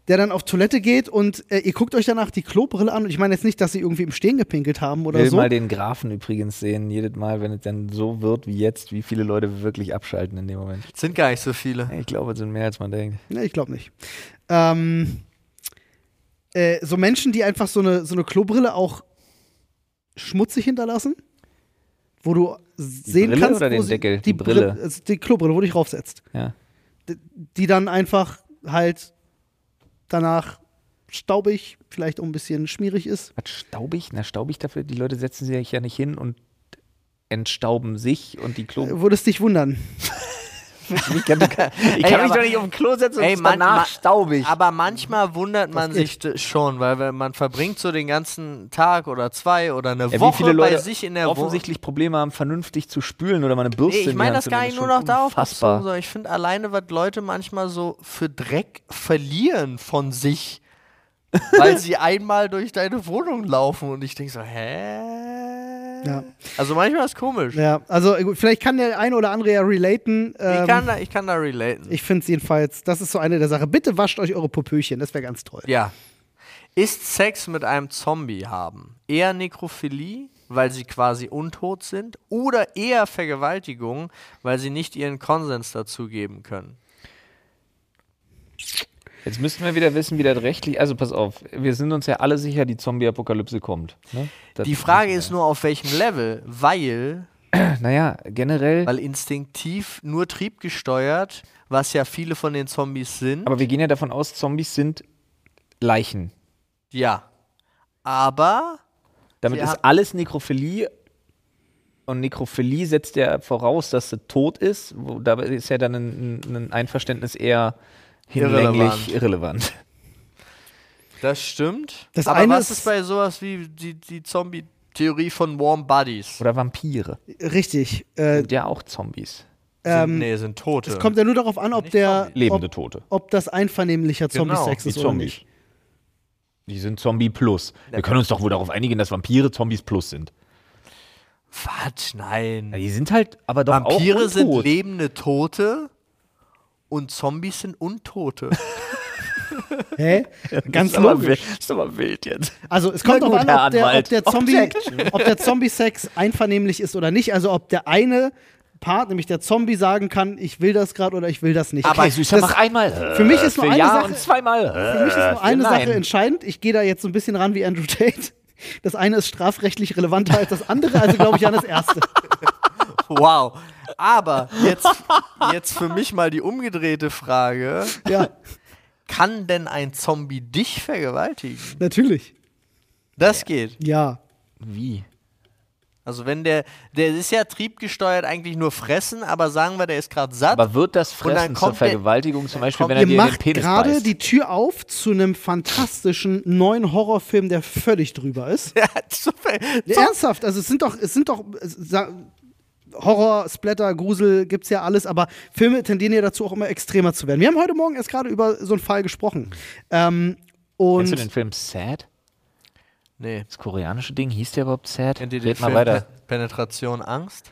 der dann auf Toilette geht und äh, ihr guckt euch danach die Klobrille an und ich meine jetzt nicht, dass sie irgendwie im Stehen gepinkelt haben oder Ich will so. mal den Graphen übrigens sehen, jedes Mal, wenn es dann so wird wie jetzt, wie viele Leute wirklich abschalten in dem Moment. Sind gar nicht so viele. Ich glaube, es sind mehr als man denkt. Nee, ich glaube nicht. Ähm, äh, so Menschen, die einfach so eine, so eine Klobrille auch schmutzig hinterlassen, wo du sehen Brille kannst, oder den Deckel? Die, Die Brille. Brille. also die Klobrille, wo du dich raufsetzt. Ja. D- Die dann einfach halt danach staubig, vielleicht auch ein bisschen schmierig ist. Was staubig? Na, staubig dafür, die Leute setzen sich ja nicht hin und entstauben sich und die Klo. Äh, Würdest dich wundern. *laughs* ich *laughs* kann, ich kann Ey, mich aber- doch nicht auf den Klo setzen und Ey, man- danach man- staubig. Aber manchmal wundert man sich schon, weil man verbringt so den ganzen Tag oder zwei oder eine Ja, Woche wie viele Leute bei sich in der Wohnung. offensichtlich Probleme haben, vernünftig zu spülen oder mal eine Bürste Nee, ich meine das gar nicht nur noch darauf bezogen, sondern ich finde alleine, was Leute manchmal so für Dreck verlieren von sich, *laughs* weil sie einmal durch deine Wohnung laufen und ich denke so, hä? Ja. Also manchmal ist komisch. Ja, also äh, vielleicht kann der eine oder andere ja relaten. Ähm, Ich, kann da, ich kann da relaten. ich finde es jedenfalls, das ist so eine der Sachen. Bitte wascht euch eure Popöchen, das wäre ganz toll. ja. Ist Sex mit einem Zombie haben eher Nekrophilie, weil sie quasi untot sind, oder eher Vergewaltigung, weil sie nicht ihren Konsens dazu geben können? Jetzt müssten wir wieder wissen, wie das rechtlich. Also pass auf, wir sind uns ja alle sicher, die Zombie-Apokalypse kommt. Ne? Die Frage ist nur, auf welchem Level, weil. *clears throat* Naja, generell. Weil instinktiv nur triebgesteuert, was ja viele von den Zombies sind. Aber wir gehen ja davon aus, Zombies sind Leichen. ja. Aber Damit ist alles Nekrophilie. Und Nekrophilie setzt ja voraus, dass sie tot ist. Dabei ist ja dann ein- ein Einverständnis eher hinlänglich irrelevant. das stimmt. Das Aber eine was ist- ist bei sowas wie die, die Zombie-Theorie von Warm Bodies? Oder Vampire. Richtig. Äh, Sind ja auch Zombies. Sind, ähm, nee, sind Tote. es kommt ja nur darauf an, ob Nicht der Zombie. Lebende ob, Tote. ob das einvernehmlicher Genau, Zombie-Sex Die ist oder Zombies. nicht. Die sind Zombie plus. Wir können uns doch wohl darauf einigen, dass Vampire Zombies plus sind. Quatsch, nein. Ja, die sind halt aber doch Vampire auch sind lebende Tote und Zombies sind Untote. *laughs* Hä? Ganz ist aber logisch. wild- ist aber wild jetzt. Also es kommt darauf an, ob der, ob der Zombie, ob der Zombie-Sex einvernehmlich ist oder nicht. Also ob der eine Part, nämlich der Zombie, sagen kann, ich will das gerade oder ich will das nicht. Aber Okay, süßer, das- mach einmal. für mich ist nur eine ja Sache- zweimal. Für mich ist nur eine Nein. Sache entscheidend. Ich gehe da jetzt so ein bisschen ran wie Andrew Tate. Das eine ist strafrechtlich relevanter als das andere, also glaube ich an das erste. *laughs* Wow. Aber jetzt, jetzt für mich mal die umgedrehte Frage. Ja, Kann denn ein Zombie dich vergewaltigen? natürlich. Das geht. Ja. Wie? Also wenn der, der ist ja triebgesteuert eigentlich nur fressen, aber sagen wir, der ist gerade satt. Aber wird das Fressen zur der- Vergewaltigung zum Beispiel, wenn er dir in den macht Penis gerade die Tür auf zu einem fantastischen neuen Horrorfilm, der völlig drüber ist. *laughs* Ja, zu ver- Ja, Zo- ernsthaft, also es sind doch, es sind doch Horror, Splatter, Grusel gibt's ja alles, aber Filme tendieren ja dazu auch immer extremer zu werden. Wir haben heute Morgen erst gerade über so einen Fall gesprochen. Ähm, Kennst du und den Film Sad? Nee. Das koreanische Ding hieß der überhaupt Sad? Kennt ihr den Red mal Film weiter. Pe- Penetration Angst?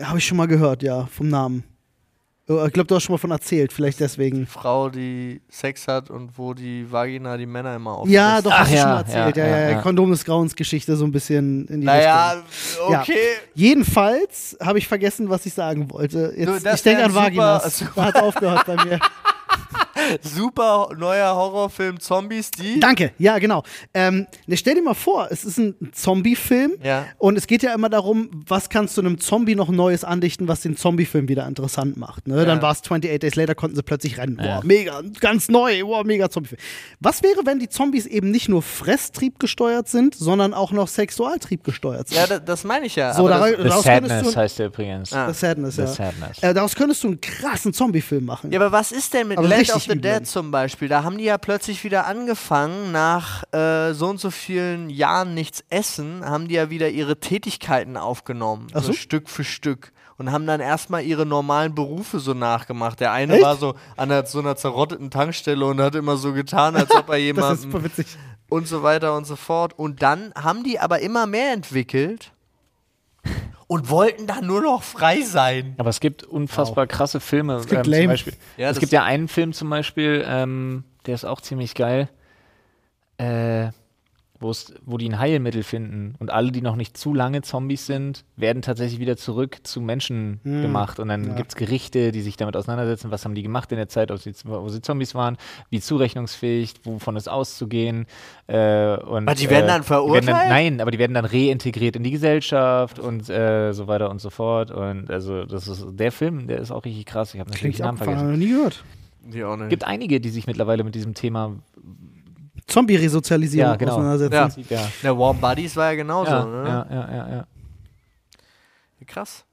habe ich schon mal gehört, ja, vom Namen. Oh, Ich glaube, du hast schon mal von erzählt, vielleicht deswegen. Frau, die Sex hat und wo die Vagina die Männer immer auflässt. Ja, doch, Ach hast du ja, schon mal erzählt. Ja, ja, ja, ja. Kondom des Grauens Geschichte so ein bisschen in die Naja, Richtung. Okay. Jedenfalls habe ich vergessen, was ich sagen wollte. Du, Jetzt, das ich denke an Vaginas. *laughs* Da hat aufgehört bei mir. Super neuer Horrorfilm Zombies, die. Danke, ja, genau. Ähm, ne, stell dir mal vor, es ist ein Zombie-Film Ja. und es geht ja immer darum, was kannst du einem Zombie noch Neues andichten, was den Zombie-Film wieder interessant macht. Ne? Dann war es 28 Days Later, konnten sie plötzlich rennen. Boah, mega, ganz neu, boah, mega Zombie-Film. Was wäre, wenn die Zombies eben nicht nur Fresstrieb gesteuert sind, sondern auch noch Sexualtrieb gesteuert sind? Ja, das, das meine ich ja. so, daraus, The daraus Sadness du. heißt der übrigens. Ah. The Sadness, The ja. Sadness. Äh, daraus könntest du einen krassen Zombie-Film machen. Ja, aber was ist denn mit Aber Land richtig of the. Dead zum Beispiel? Da haben die ja plötzlich wieder angefangen, nach äh, so und so vielen Jahren nichts essen, haben die ja wieder ihre Tätigkeiten aufgenommen. Ach so? Stück für Stück. Und haben dann erstmal ihre normalen Berufe so nachgemacht. Der eine Echt? war so an der, so einer zerrotteten Tankstelle und hat immer so getan, als ob er *laughs* das ist jemanden super witzig. und so weiter und so fort. Und dann haben die aber immer mehr entwickelt und wollten dann nur noch frei sein. Aber es gibt unfassbar krasse Filme. gibt ähm, lame. zum Beispiel. Ja, es gibt ja einen Film zum Beispiel, ähm, der ist auch ziemlich geil, äh, wo die ein Heilmittel finden und alle, die noch nicht zu lange Zombies sind, werden tatsächlich wieder zurück zu Menschen Hm. gemacht. Und dann gibt es Gerichte, die sich damit auseinandersetzen, was haben die gemacht in der Zeit, ob sie, wo sie Zombies waren, wie zurechnungsfähig, wovon ist auszugehen. Äh, und, Aber die werden dann die werden verurteilt? nein, aber die werden dann reintegriert in die Gesellschaft und äh, so weiter und so fort. Und also das ist der Film, der ist auch richtig krass. Ich habe natürlich den Namen vergessen. noch nie gehört. Die auch nicht. gibt einige, die sich mittlerweile mit diesem Thema Zombie-Resozialisierung Ja, genau. auseinandersetzen. Ja. ja, Der Warm Buddies war ja genauso, ja, ne? ja, ja, ja, ja. Krass.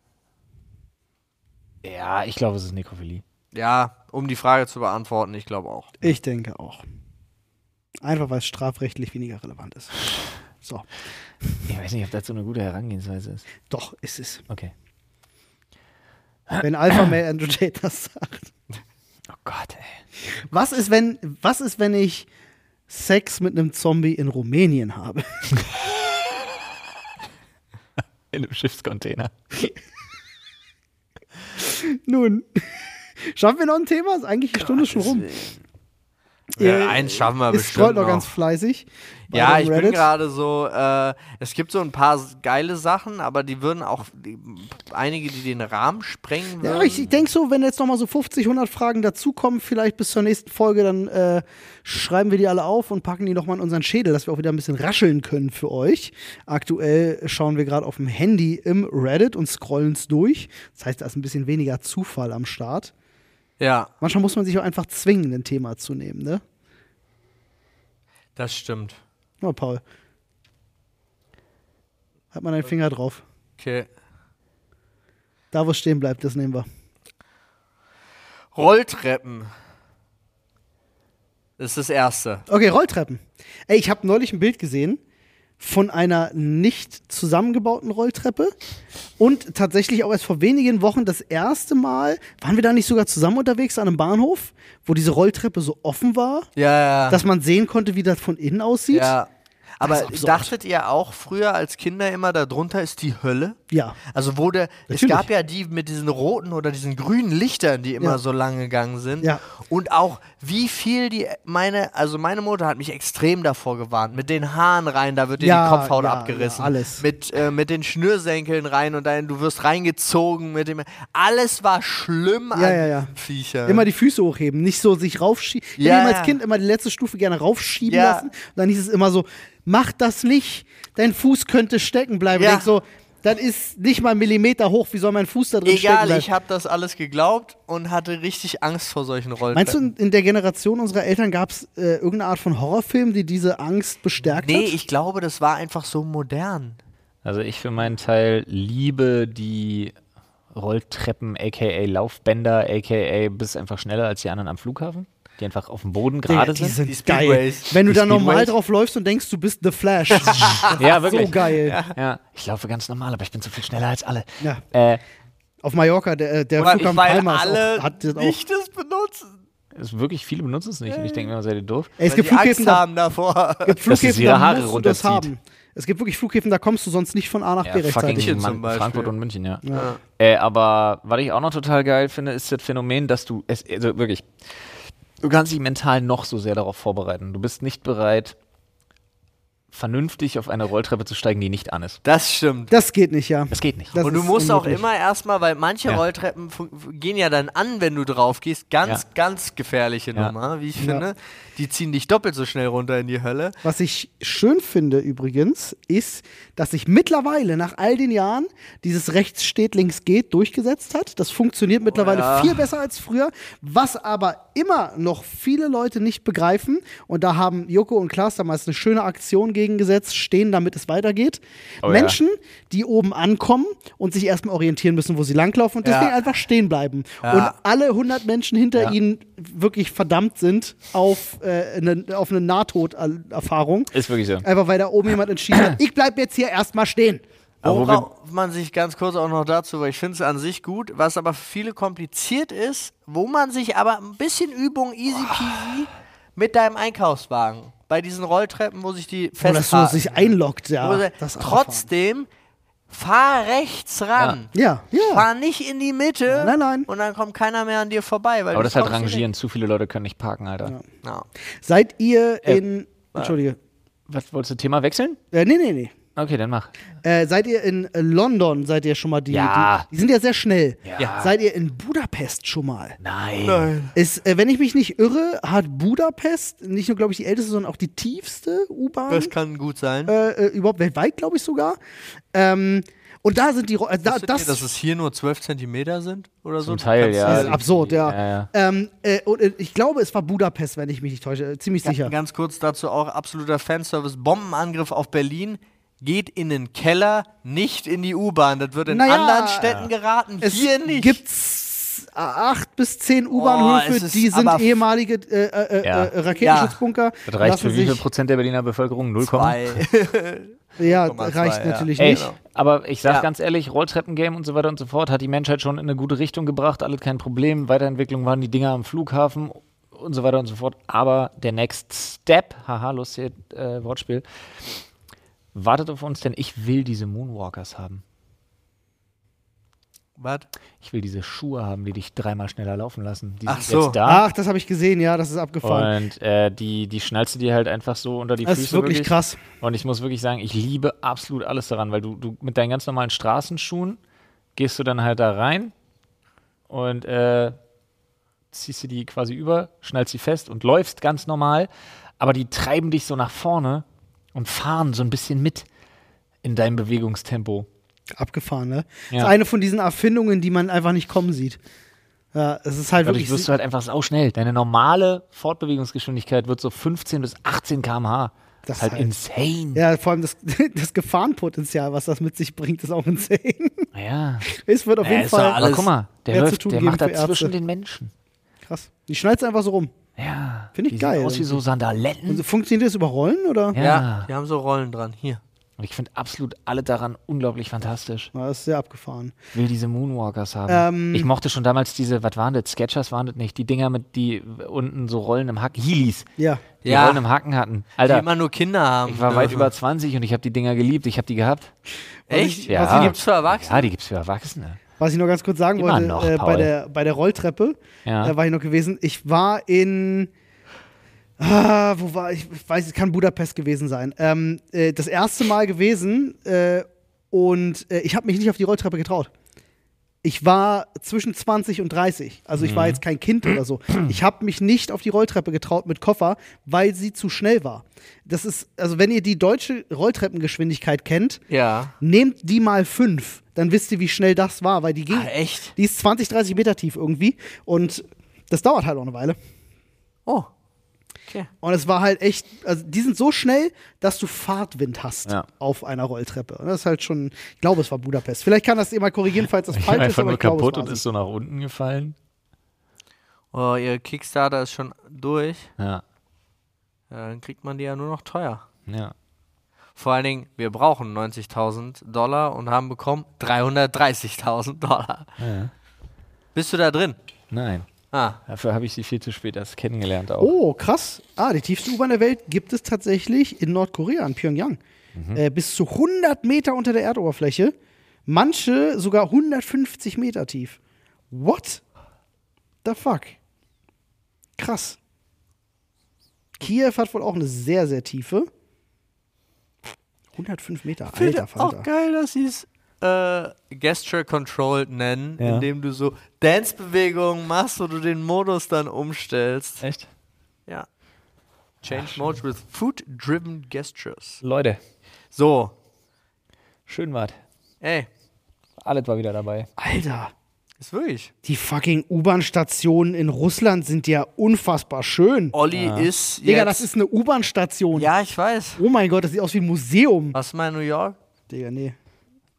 Ja, ich glaube, es ist Nekrophilie. Ja, um die Frage zu beantworten, ich glaube auch. Ich denke auch. Einfach weil es strafrechtlich weniger relevant ist. So. Ich weiß nicht, ob das so eine gute Herangehensweise ist. Doch, ist es. Okay. Wenn Alpha Male Andrew Tate das sagt. Oh Gott, ey. Was ist, wenn, was ist, wenn ich Sex mit einem Zombie in Rumänien habe? In einem Schiffscontainer. Nun, schaffen wir noch ein Thema? Ist eigentlich die Stunde schon rum. Ja, Ihr- eins schaffen wir Ihr bestimmt scrollt noch ganz fleißig. Ja, ich bin Reddit. gerade so, äh, es gibt so ein paar geile Sachen, aber die würden auch, die, einige, die den Rahmen sprengen würden. Ja, ich, ich denke so, wenn jetzt noch mal so 50, 100 Fragen dazukommen, vielleicht bis zur nächsten Folge, dann äh, schreiben wir die alle auf und packen die noch mal in unseren Schädel, dass wir auch wieder ein bisschen rascheln können für euch. Aktuell schauen wir gerade auf dem Handy im Reddit und scrollen es durch. Das heißt, da ist ein bisschen weniger Zufall am Start. Ja, Manchmal muss man sich auch einfach zwingen, ein Thema zu nehmen, ne? das stimmt. Na, Paul. Halt mal deinen Finger drauf. Okay. Da, wo es stehen bleibt, das nehmen wir. Rolltreppen. Das ist das Erste. Okay, Rolltreppen. Ey, ich habe neulich ein Bild gesehen von einer nicht zusammengebauten Rolltreppe und tatsächlich auch erst vor wenigen Wochen das erste Mal, waren wir da nicht sogar zusammen unterwegs an einem Bahnhof, wo diese Rolltreppe so offen war, Ja, ja. dass man sehen konnte, wie das von innen aussieht? ja. Aber absurd. dachtet ihr auch früher als Kinder immer, darunter ist die Hölle? Ja. Also der, es gab ja die mit diesen roten oder diesen grünen Lichtern, die immer Ja. so lang gegangen sind. Ja. Und auch wie viel die, meine, also meine Mutter hat mich extrem davor gewarnt. Mit den Haaren rein, da wird dir Ja, die Kopfhaut ja, abgerissen. ja, alles. Mit, äh, mit den Schnürsenkeln rein und dann, du wirst reingezogen mit dem. Alles war schlimm Ja, an ja, ja. diesen Viechern. Immer die Füße hochheben, nicht so sich raufschieben. Ich Ja, habe ja. als Kind immer die letzte Stufe gerne raufschieben Ja. lassen. Und dann hieß es immer so, mach das nicht, dein Fuß könnte stecken bleiben. Ja. So, das ist nicht mal einen Millimeter hoch, wie soll mein Fuß da drin stecken Egal, bleiben? ich habe das alles geglaubt und hatte richtig Angst vor solchen Rolltreppen. Meinst du, in- der Generation unserer Eltern gab es äh, irgendeine Art von Horrorfilm, die diese Angst bestärkt Nee, hat? ich glaube, das war einfach so modern. Also ich für meinen Teil liebe die Rolltreppen, aka Laufbänder, aka bist einfach schneller als die anderen am Flughafen, die einfach auf dem Boden gerade die sind. sind Die geil. Speedways. Wenn du da normal drauf läufst und denkst, du bist The Flash. *laughs* Ja, wirklich. so geil. Ja, ich laufe ganz normal, aber ich bin so viel schneller als alle. Ja. Äh, Auf Mallorca, der, äh, der Flughafen weil Palma ist alle auch, hat das auch. nicht das benutzen. ist wirklich, viele benutzen es nicht und ich denke mir, seid ihr doof? Ey, es gibt Flughäfen, da, haben davor. gibt *laughs* Flughäfen, ihre da Haare musst das haben. Es gibt wirklich Flughäfen, da kommst du sonst nicht von A nach Ja, B fucking rechtzeitig. München Mann. Frankfurt und München, ja. Ja. Äh, aber was ich auch noch total geil finde, ist das Phänomen, dass du es, also wirklich, du kannst dich mental noch so sehr darauf vorbereiten. Du bist nicht bereit, vernünftig auf eine Rolltreppe zu steigen, die nicht an ist. Das stimmt. Das geht nicht, ja. Das geht nicht. Das und du musst auch immer erstmal, weil manche Ja. Rolltreppen gehen ja dann an, wenn du drauf gehst. Ganz, Ja. ganz gefährliche Ja. Nummer, wie ich finde. Die ziehen dich doppelt so schnell runter in die Hölle. Was ich schön finde übrigens, ist, dass sich mittlerweile nach all den Jahren dieses rechts steht, links geht durchgesetzt hat. Das funktioniert mittlerweile ja. viel besser als früher. Was aber immer noch viele Leute nicht begreifen, und da haben Joko und Klaas damals eine schöne Aktion gegengesetzt, stehen, damit es weitergeht. Oh ja. Menschen, die oben ankommen und sich erstmal orientieren müssen, wo sie langlaufen und Ja. deswegen einfach stehen bleiben. Ja. Und alle 100 Menschen hinter Ja. ihnen wirklich verdammt sind auf, äh, eine, auf eine Nahtoderfahrung. Ist wirklich so. Einfach weil da oben jemand entschieden hat, ich bleib jetzt hier erstmal stehen. Worauf man sich ganz kurz auch noch dazu, weil ich finde es an sich gut, was aber für viele kompliziert ist, wo man sich aber ein bisschen Übung easy peasy mit deinem Einkaufswagen bei diesen Rolltreppen, wo sich die Wo das so festhalten. sich einloggt, Wo ja. trotzdem fahr rechts ran. Ja, ja. Fahr nicht in die Mitte. Nein, nein. Und dann kommt keiner mehr an dir vorbei. Weil Aber das ist halt Rangieren. Zu viele Leute können nicht parken, Alter. nicht. Ja. Seid ihr in. Entschuldige. Was wolltest du Thema wechseln? Äh, nee, nee, nee. Okay, dann mach. Äh, seid ihr in äh, London, seid ihr schon mal die, Ja. die. Die sind ja sehr schnell. Ja. Seid ihr in Budapest schon mal? Nein. Ist, äh, wenn ich mich nicht irre, hat Budapest nicht nur, glaube ich, die älteste, sondern auch die tiefste U-Bahn. Das kann gut sein. äh, äh, überhaupt weltweit, glaube ich sogar. Ähm, und da sind die. Äh, da, Wusstet ihr, das dass es hier nur 12 Zentimeter sind? Oder so? Zum Teil, ja. das ist absurd, ja. Ja, ja. Ähm, äh, und äh, ich glaube, es war Budapest, wenn ich mich nicht täusche. Äh, ziemlich sicher. Ganz kurz dazu auch absoluter Fanservice. Bombenangriff auf Berlin. Geht in den Keller, nicht in die U-Bahn. Das wird in Naja, anderen Städten geraten. Es hier nicht. gibt's äh, acht bis zehn U-Bahnhöfe, es ist die sind ehemalige äh, äh, Ja. äh, Raketenschutzbunker. Das reicht für wie viel Prozent der Berliner Bevölkerung? 0, Zwei. *laughs* Ja, 0,2, reicht ja. natürlich Ey, nicht. aber ich sag Ja. ganz ehrlich, Rolltreppengame und so weiter und so fort hat die Menschheit schon in eine gute Richtung gebracht, alles kein Problem. Weiterentwicklung waren die Dinger am Flughafen und so weiter und so fort. Aber der Next Step, haha, lustiges äh, Wortspiel, wartet auf uns, denn ich will diese Moonwalkers haben. Was? Ich will diese Schuhe haben, die dich dreimal schneller laufen lassen. Die Ach sind so. jetzt da. Ach, das habe ich gesehen, ja, das ist abgefahren. Und äh, die, die schnallst du dir halt einfach so unter die das Füße. ist wirklich krass. Und ich muss wirklich sagen, ich liebe absolut alles daran, weil du, du mit deinen ganz normalen Straßenschuhen gehst du dann halt da rein und äh, ziehst du die quasi über, schnallst sie fest und läufst ganz normal, aber die treiben dich so nach vorne und fahren so ein bisschen mit in deinem Bewegungstempo. Abgefahren, ne? Ja. Das ist eine von diesen Erfindungen, die man einfach nicht kommen sieht. Ja, es ist halt Dadurch wirklich. wirst du halt einfach sauschnell. Deine normale Fortbewegungsgeschwindigkeit wird so 15 bis 18 km/h. Das ist halt, halt- insane. ja, vor allem das, *laughs* das Gefahrenpotenzial, was das mit sich bringt, ist auch insane. Ja. Es wird auf Ja, jeden Fall alles- Aber guck mal, der, läuft, der macht da für Ärzte. zwischen den Menschen. krass. Die schneidet einfach so rum. Ja. Find ich die geil Sehen aus wie so Sandaletten. Und funktioniert das über Rollen oder? Ja. Ja. die haben so Rollen dran. Hier. Und ich finde absolut alle daran unglaublich fantastisch. Ja, das ist sehr abgefahren. Ich will diese Moonwalkers haben. Ähm, ich mochte schon damals diese, was waren das? Sketchers waren das nicht? Die Dinger mit, die unten so Rollen im Haken, Heelys, Ja. die Ja. Rollen im Haken hatten. Die Alter, immer nur Kinder haben. ich war weit dürfen. über 20 und ich habe die Dinger geliebt. Ich habe die gehabt. Echt? Ja. Was die gibt's für Erwachsene? Ja, die gibt's für Erwachsene. Was ich noch ganz kurz sagen Immer wollte, noch, äh, bei, der, bei der Rolltreppe Ja. äh, war ich noch gewesen. Ich war in. Ah, wo war ich? Ich weiß, es kann Budapest gewesen sein. Ähm, äh, das erste Mal gewesen äh, und äh, ich habe mich nicht auf die Rolltreppe getraut. Ich war zwischen 20 und 30. Also ich Mhm. war jetzt kein Kind oder so. *clears throat* Ich habe mich nicht auf die Rolltreppe getraut mit Koffer, weil sie zu schnell war. Das ist, also wenn ihr die deutsche Rolltreppengeschwindigkeit kennt, Ja. nehmt die mal fünf, dann wisst ihr, wie schnell das war, weil die ging. Ah, echt? Die ist 20, 30 Meter tief irgendwie und das dauert halt auch eine Weile. Oh. Okay. Und es war halt echt, also die sind so schnell, dass du Fahrtwind hast Ja. auf einer Rolltreppe. Und das ist halt schon, ich glaube, es war Budapest. Vielleicht kann das jemand korrigieren, falls das Ich falsch ist, einfach aber nur ich glaube, kaputt es und ist so nach unten gefallen. Oh, ihr Kickstarter ist schon durch. Ja. Ja, dann kriegt man die ja nur noch teuer. Ja. Vor allen Dingen, wir brauchen 90.000 Dollar und haben bekommen 330.000 Dollar. ja. Bist du da drin? Nein. Ah, Dafür habe ich sie viel zu spät erst kennengelernt auch. Oh, krass. Ah, die tiefste U-Bahn der Welt gibt es tatsächlich in Nordkorea, in Pyongyang. Mhm. Äh, bis zu 100 Meter unter der Erdoberfläche. Manche sogar 150 Meter tief. What the fuck? Krass. Kiew hat wohl auch eine sehr, sehr tiefe. 105 Meter, alter auch Falter. geil, dass sie es äh, Gesture Controlled nennen, Ja. indem du so Dance-Bewegungen machst, wo du den Modus dann umstellst. Echt? Ja. Change Mode with Food-Driven Gestures. Leute, So, schön wart. ey, Alles war wieder dabei. Alter, ist wirklich. die fucking U-Bahn-Stationen in Russland sind ja unfassbar schön. Olli ist jetzt. Digga, das ist eine U-Bahn-Station. Ja, ich weiß. Oh mein Gott, das sieht aus wie ein Museum. Was mal in New York? Digga, nee.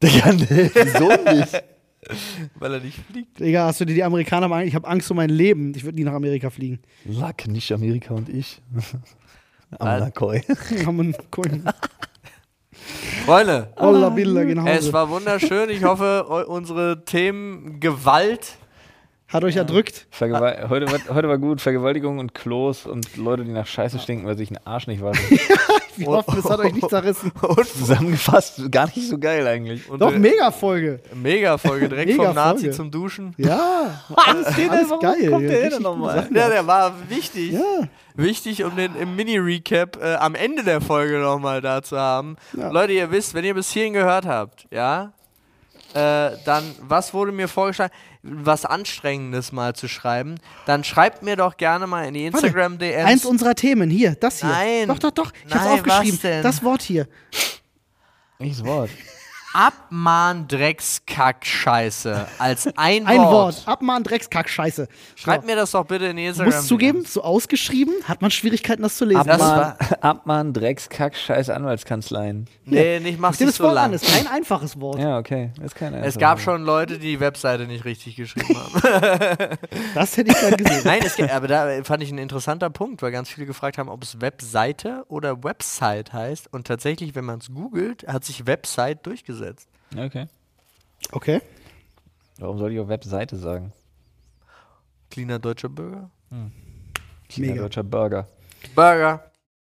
Digga, nee, wieso nicht? *laughs* Weil er nicht fliegt. Digga, hast du dir die Amerikaner mal Ich habe Angst um mein Leben. Ich würde nie nach Amerika fliegen. Luck, nicht Amerika und ich. *laughs* Am Al- Nakoi. Haben wir einen Freunde, Olla Bilder, genau. es war wunderschön. Ich hoffe, unsere Themen Gewalt. Hat euch erdrückt. Vergewal heute, war, heute war gut. Vergewaltigung und Klos und Leute, die nach Scheiße stinken, weil sich einen Arsch nicht waschen. *laughs* Wir hoffen, es hat euch nicht zerrissen. *laughs* Zusammengefasst, gar nicht so geil eigentlich. Und Doch, äh, mega Folge. mega Folge, direkt Mega vom Nazi Folge. zum Duschen. Ja, *laughs* alles, alles geil. kommt der Ja, nochmal? Ja, der war wichtig. Ja. Wichtig, um den im Mini-Recap äh, am Ende der Folge nochmal da zu haben. Ja. Leute, ihr wisst, wenn ihr bis hierhin gehört habt, ja, äh, dann, was wurde mir vorgeschlagen? Was Anstrengendes mal zu schreiben, dann schreibt mir doch gerne mal in die Instagram-DMs. Eins unserer Themen, hier, das hier. Nein. Doch, doch, doch. Ich hab's Nein, aufgeschrieben. was denn? Das Wort hier. Welches Wort? Abmahn-Dreckskack-Scheiße als *laughs* ein, Ein Wort. Wort. Abmahn, Dreckskack, Scheiße. Schreibt So. mir das doch bitte in Instagram. musst zugeben, so ausgeschrieben, hat man Schwierigkeiten, das zu lesen. Abmahn, Abmahn, Dreckskack, scheiß Anwaltskanzleien. Nee, nicht mach's nicht das so Wort an, lang. ist kein einfaches Wort. Ja, okay. Ist keine Es gab schon Leute, die die Webseite nicht richtig geschrieben haben. *laughs* Das hätte ich gern gesehen. Nein, es geht, aber da fand ich ein interessanter Punkt, weil ganz viele gefragt haben, ob es Webseite oder Website heißt. Und tatsächlich, wenn man es googelt, hat sich Website durchgesetzt. Okay. Okay. Warum soll ich auf Webseite sagen? Cleaner deutscher Bürger. China Mega. deutscher Burger. Burger.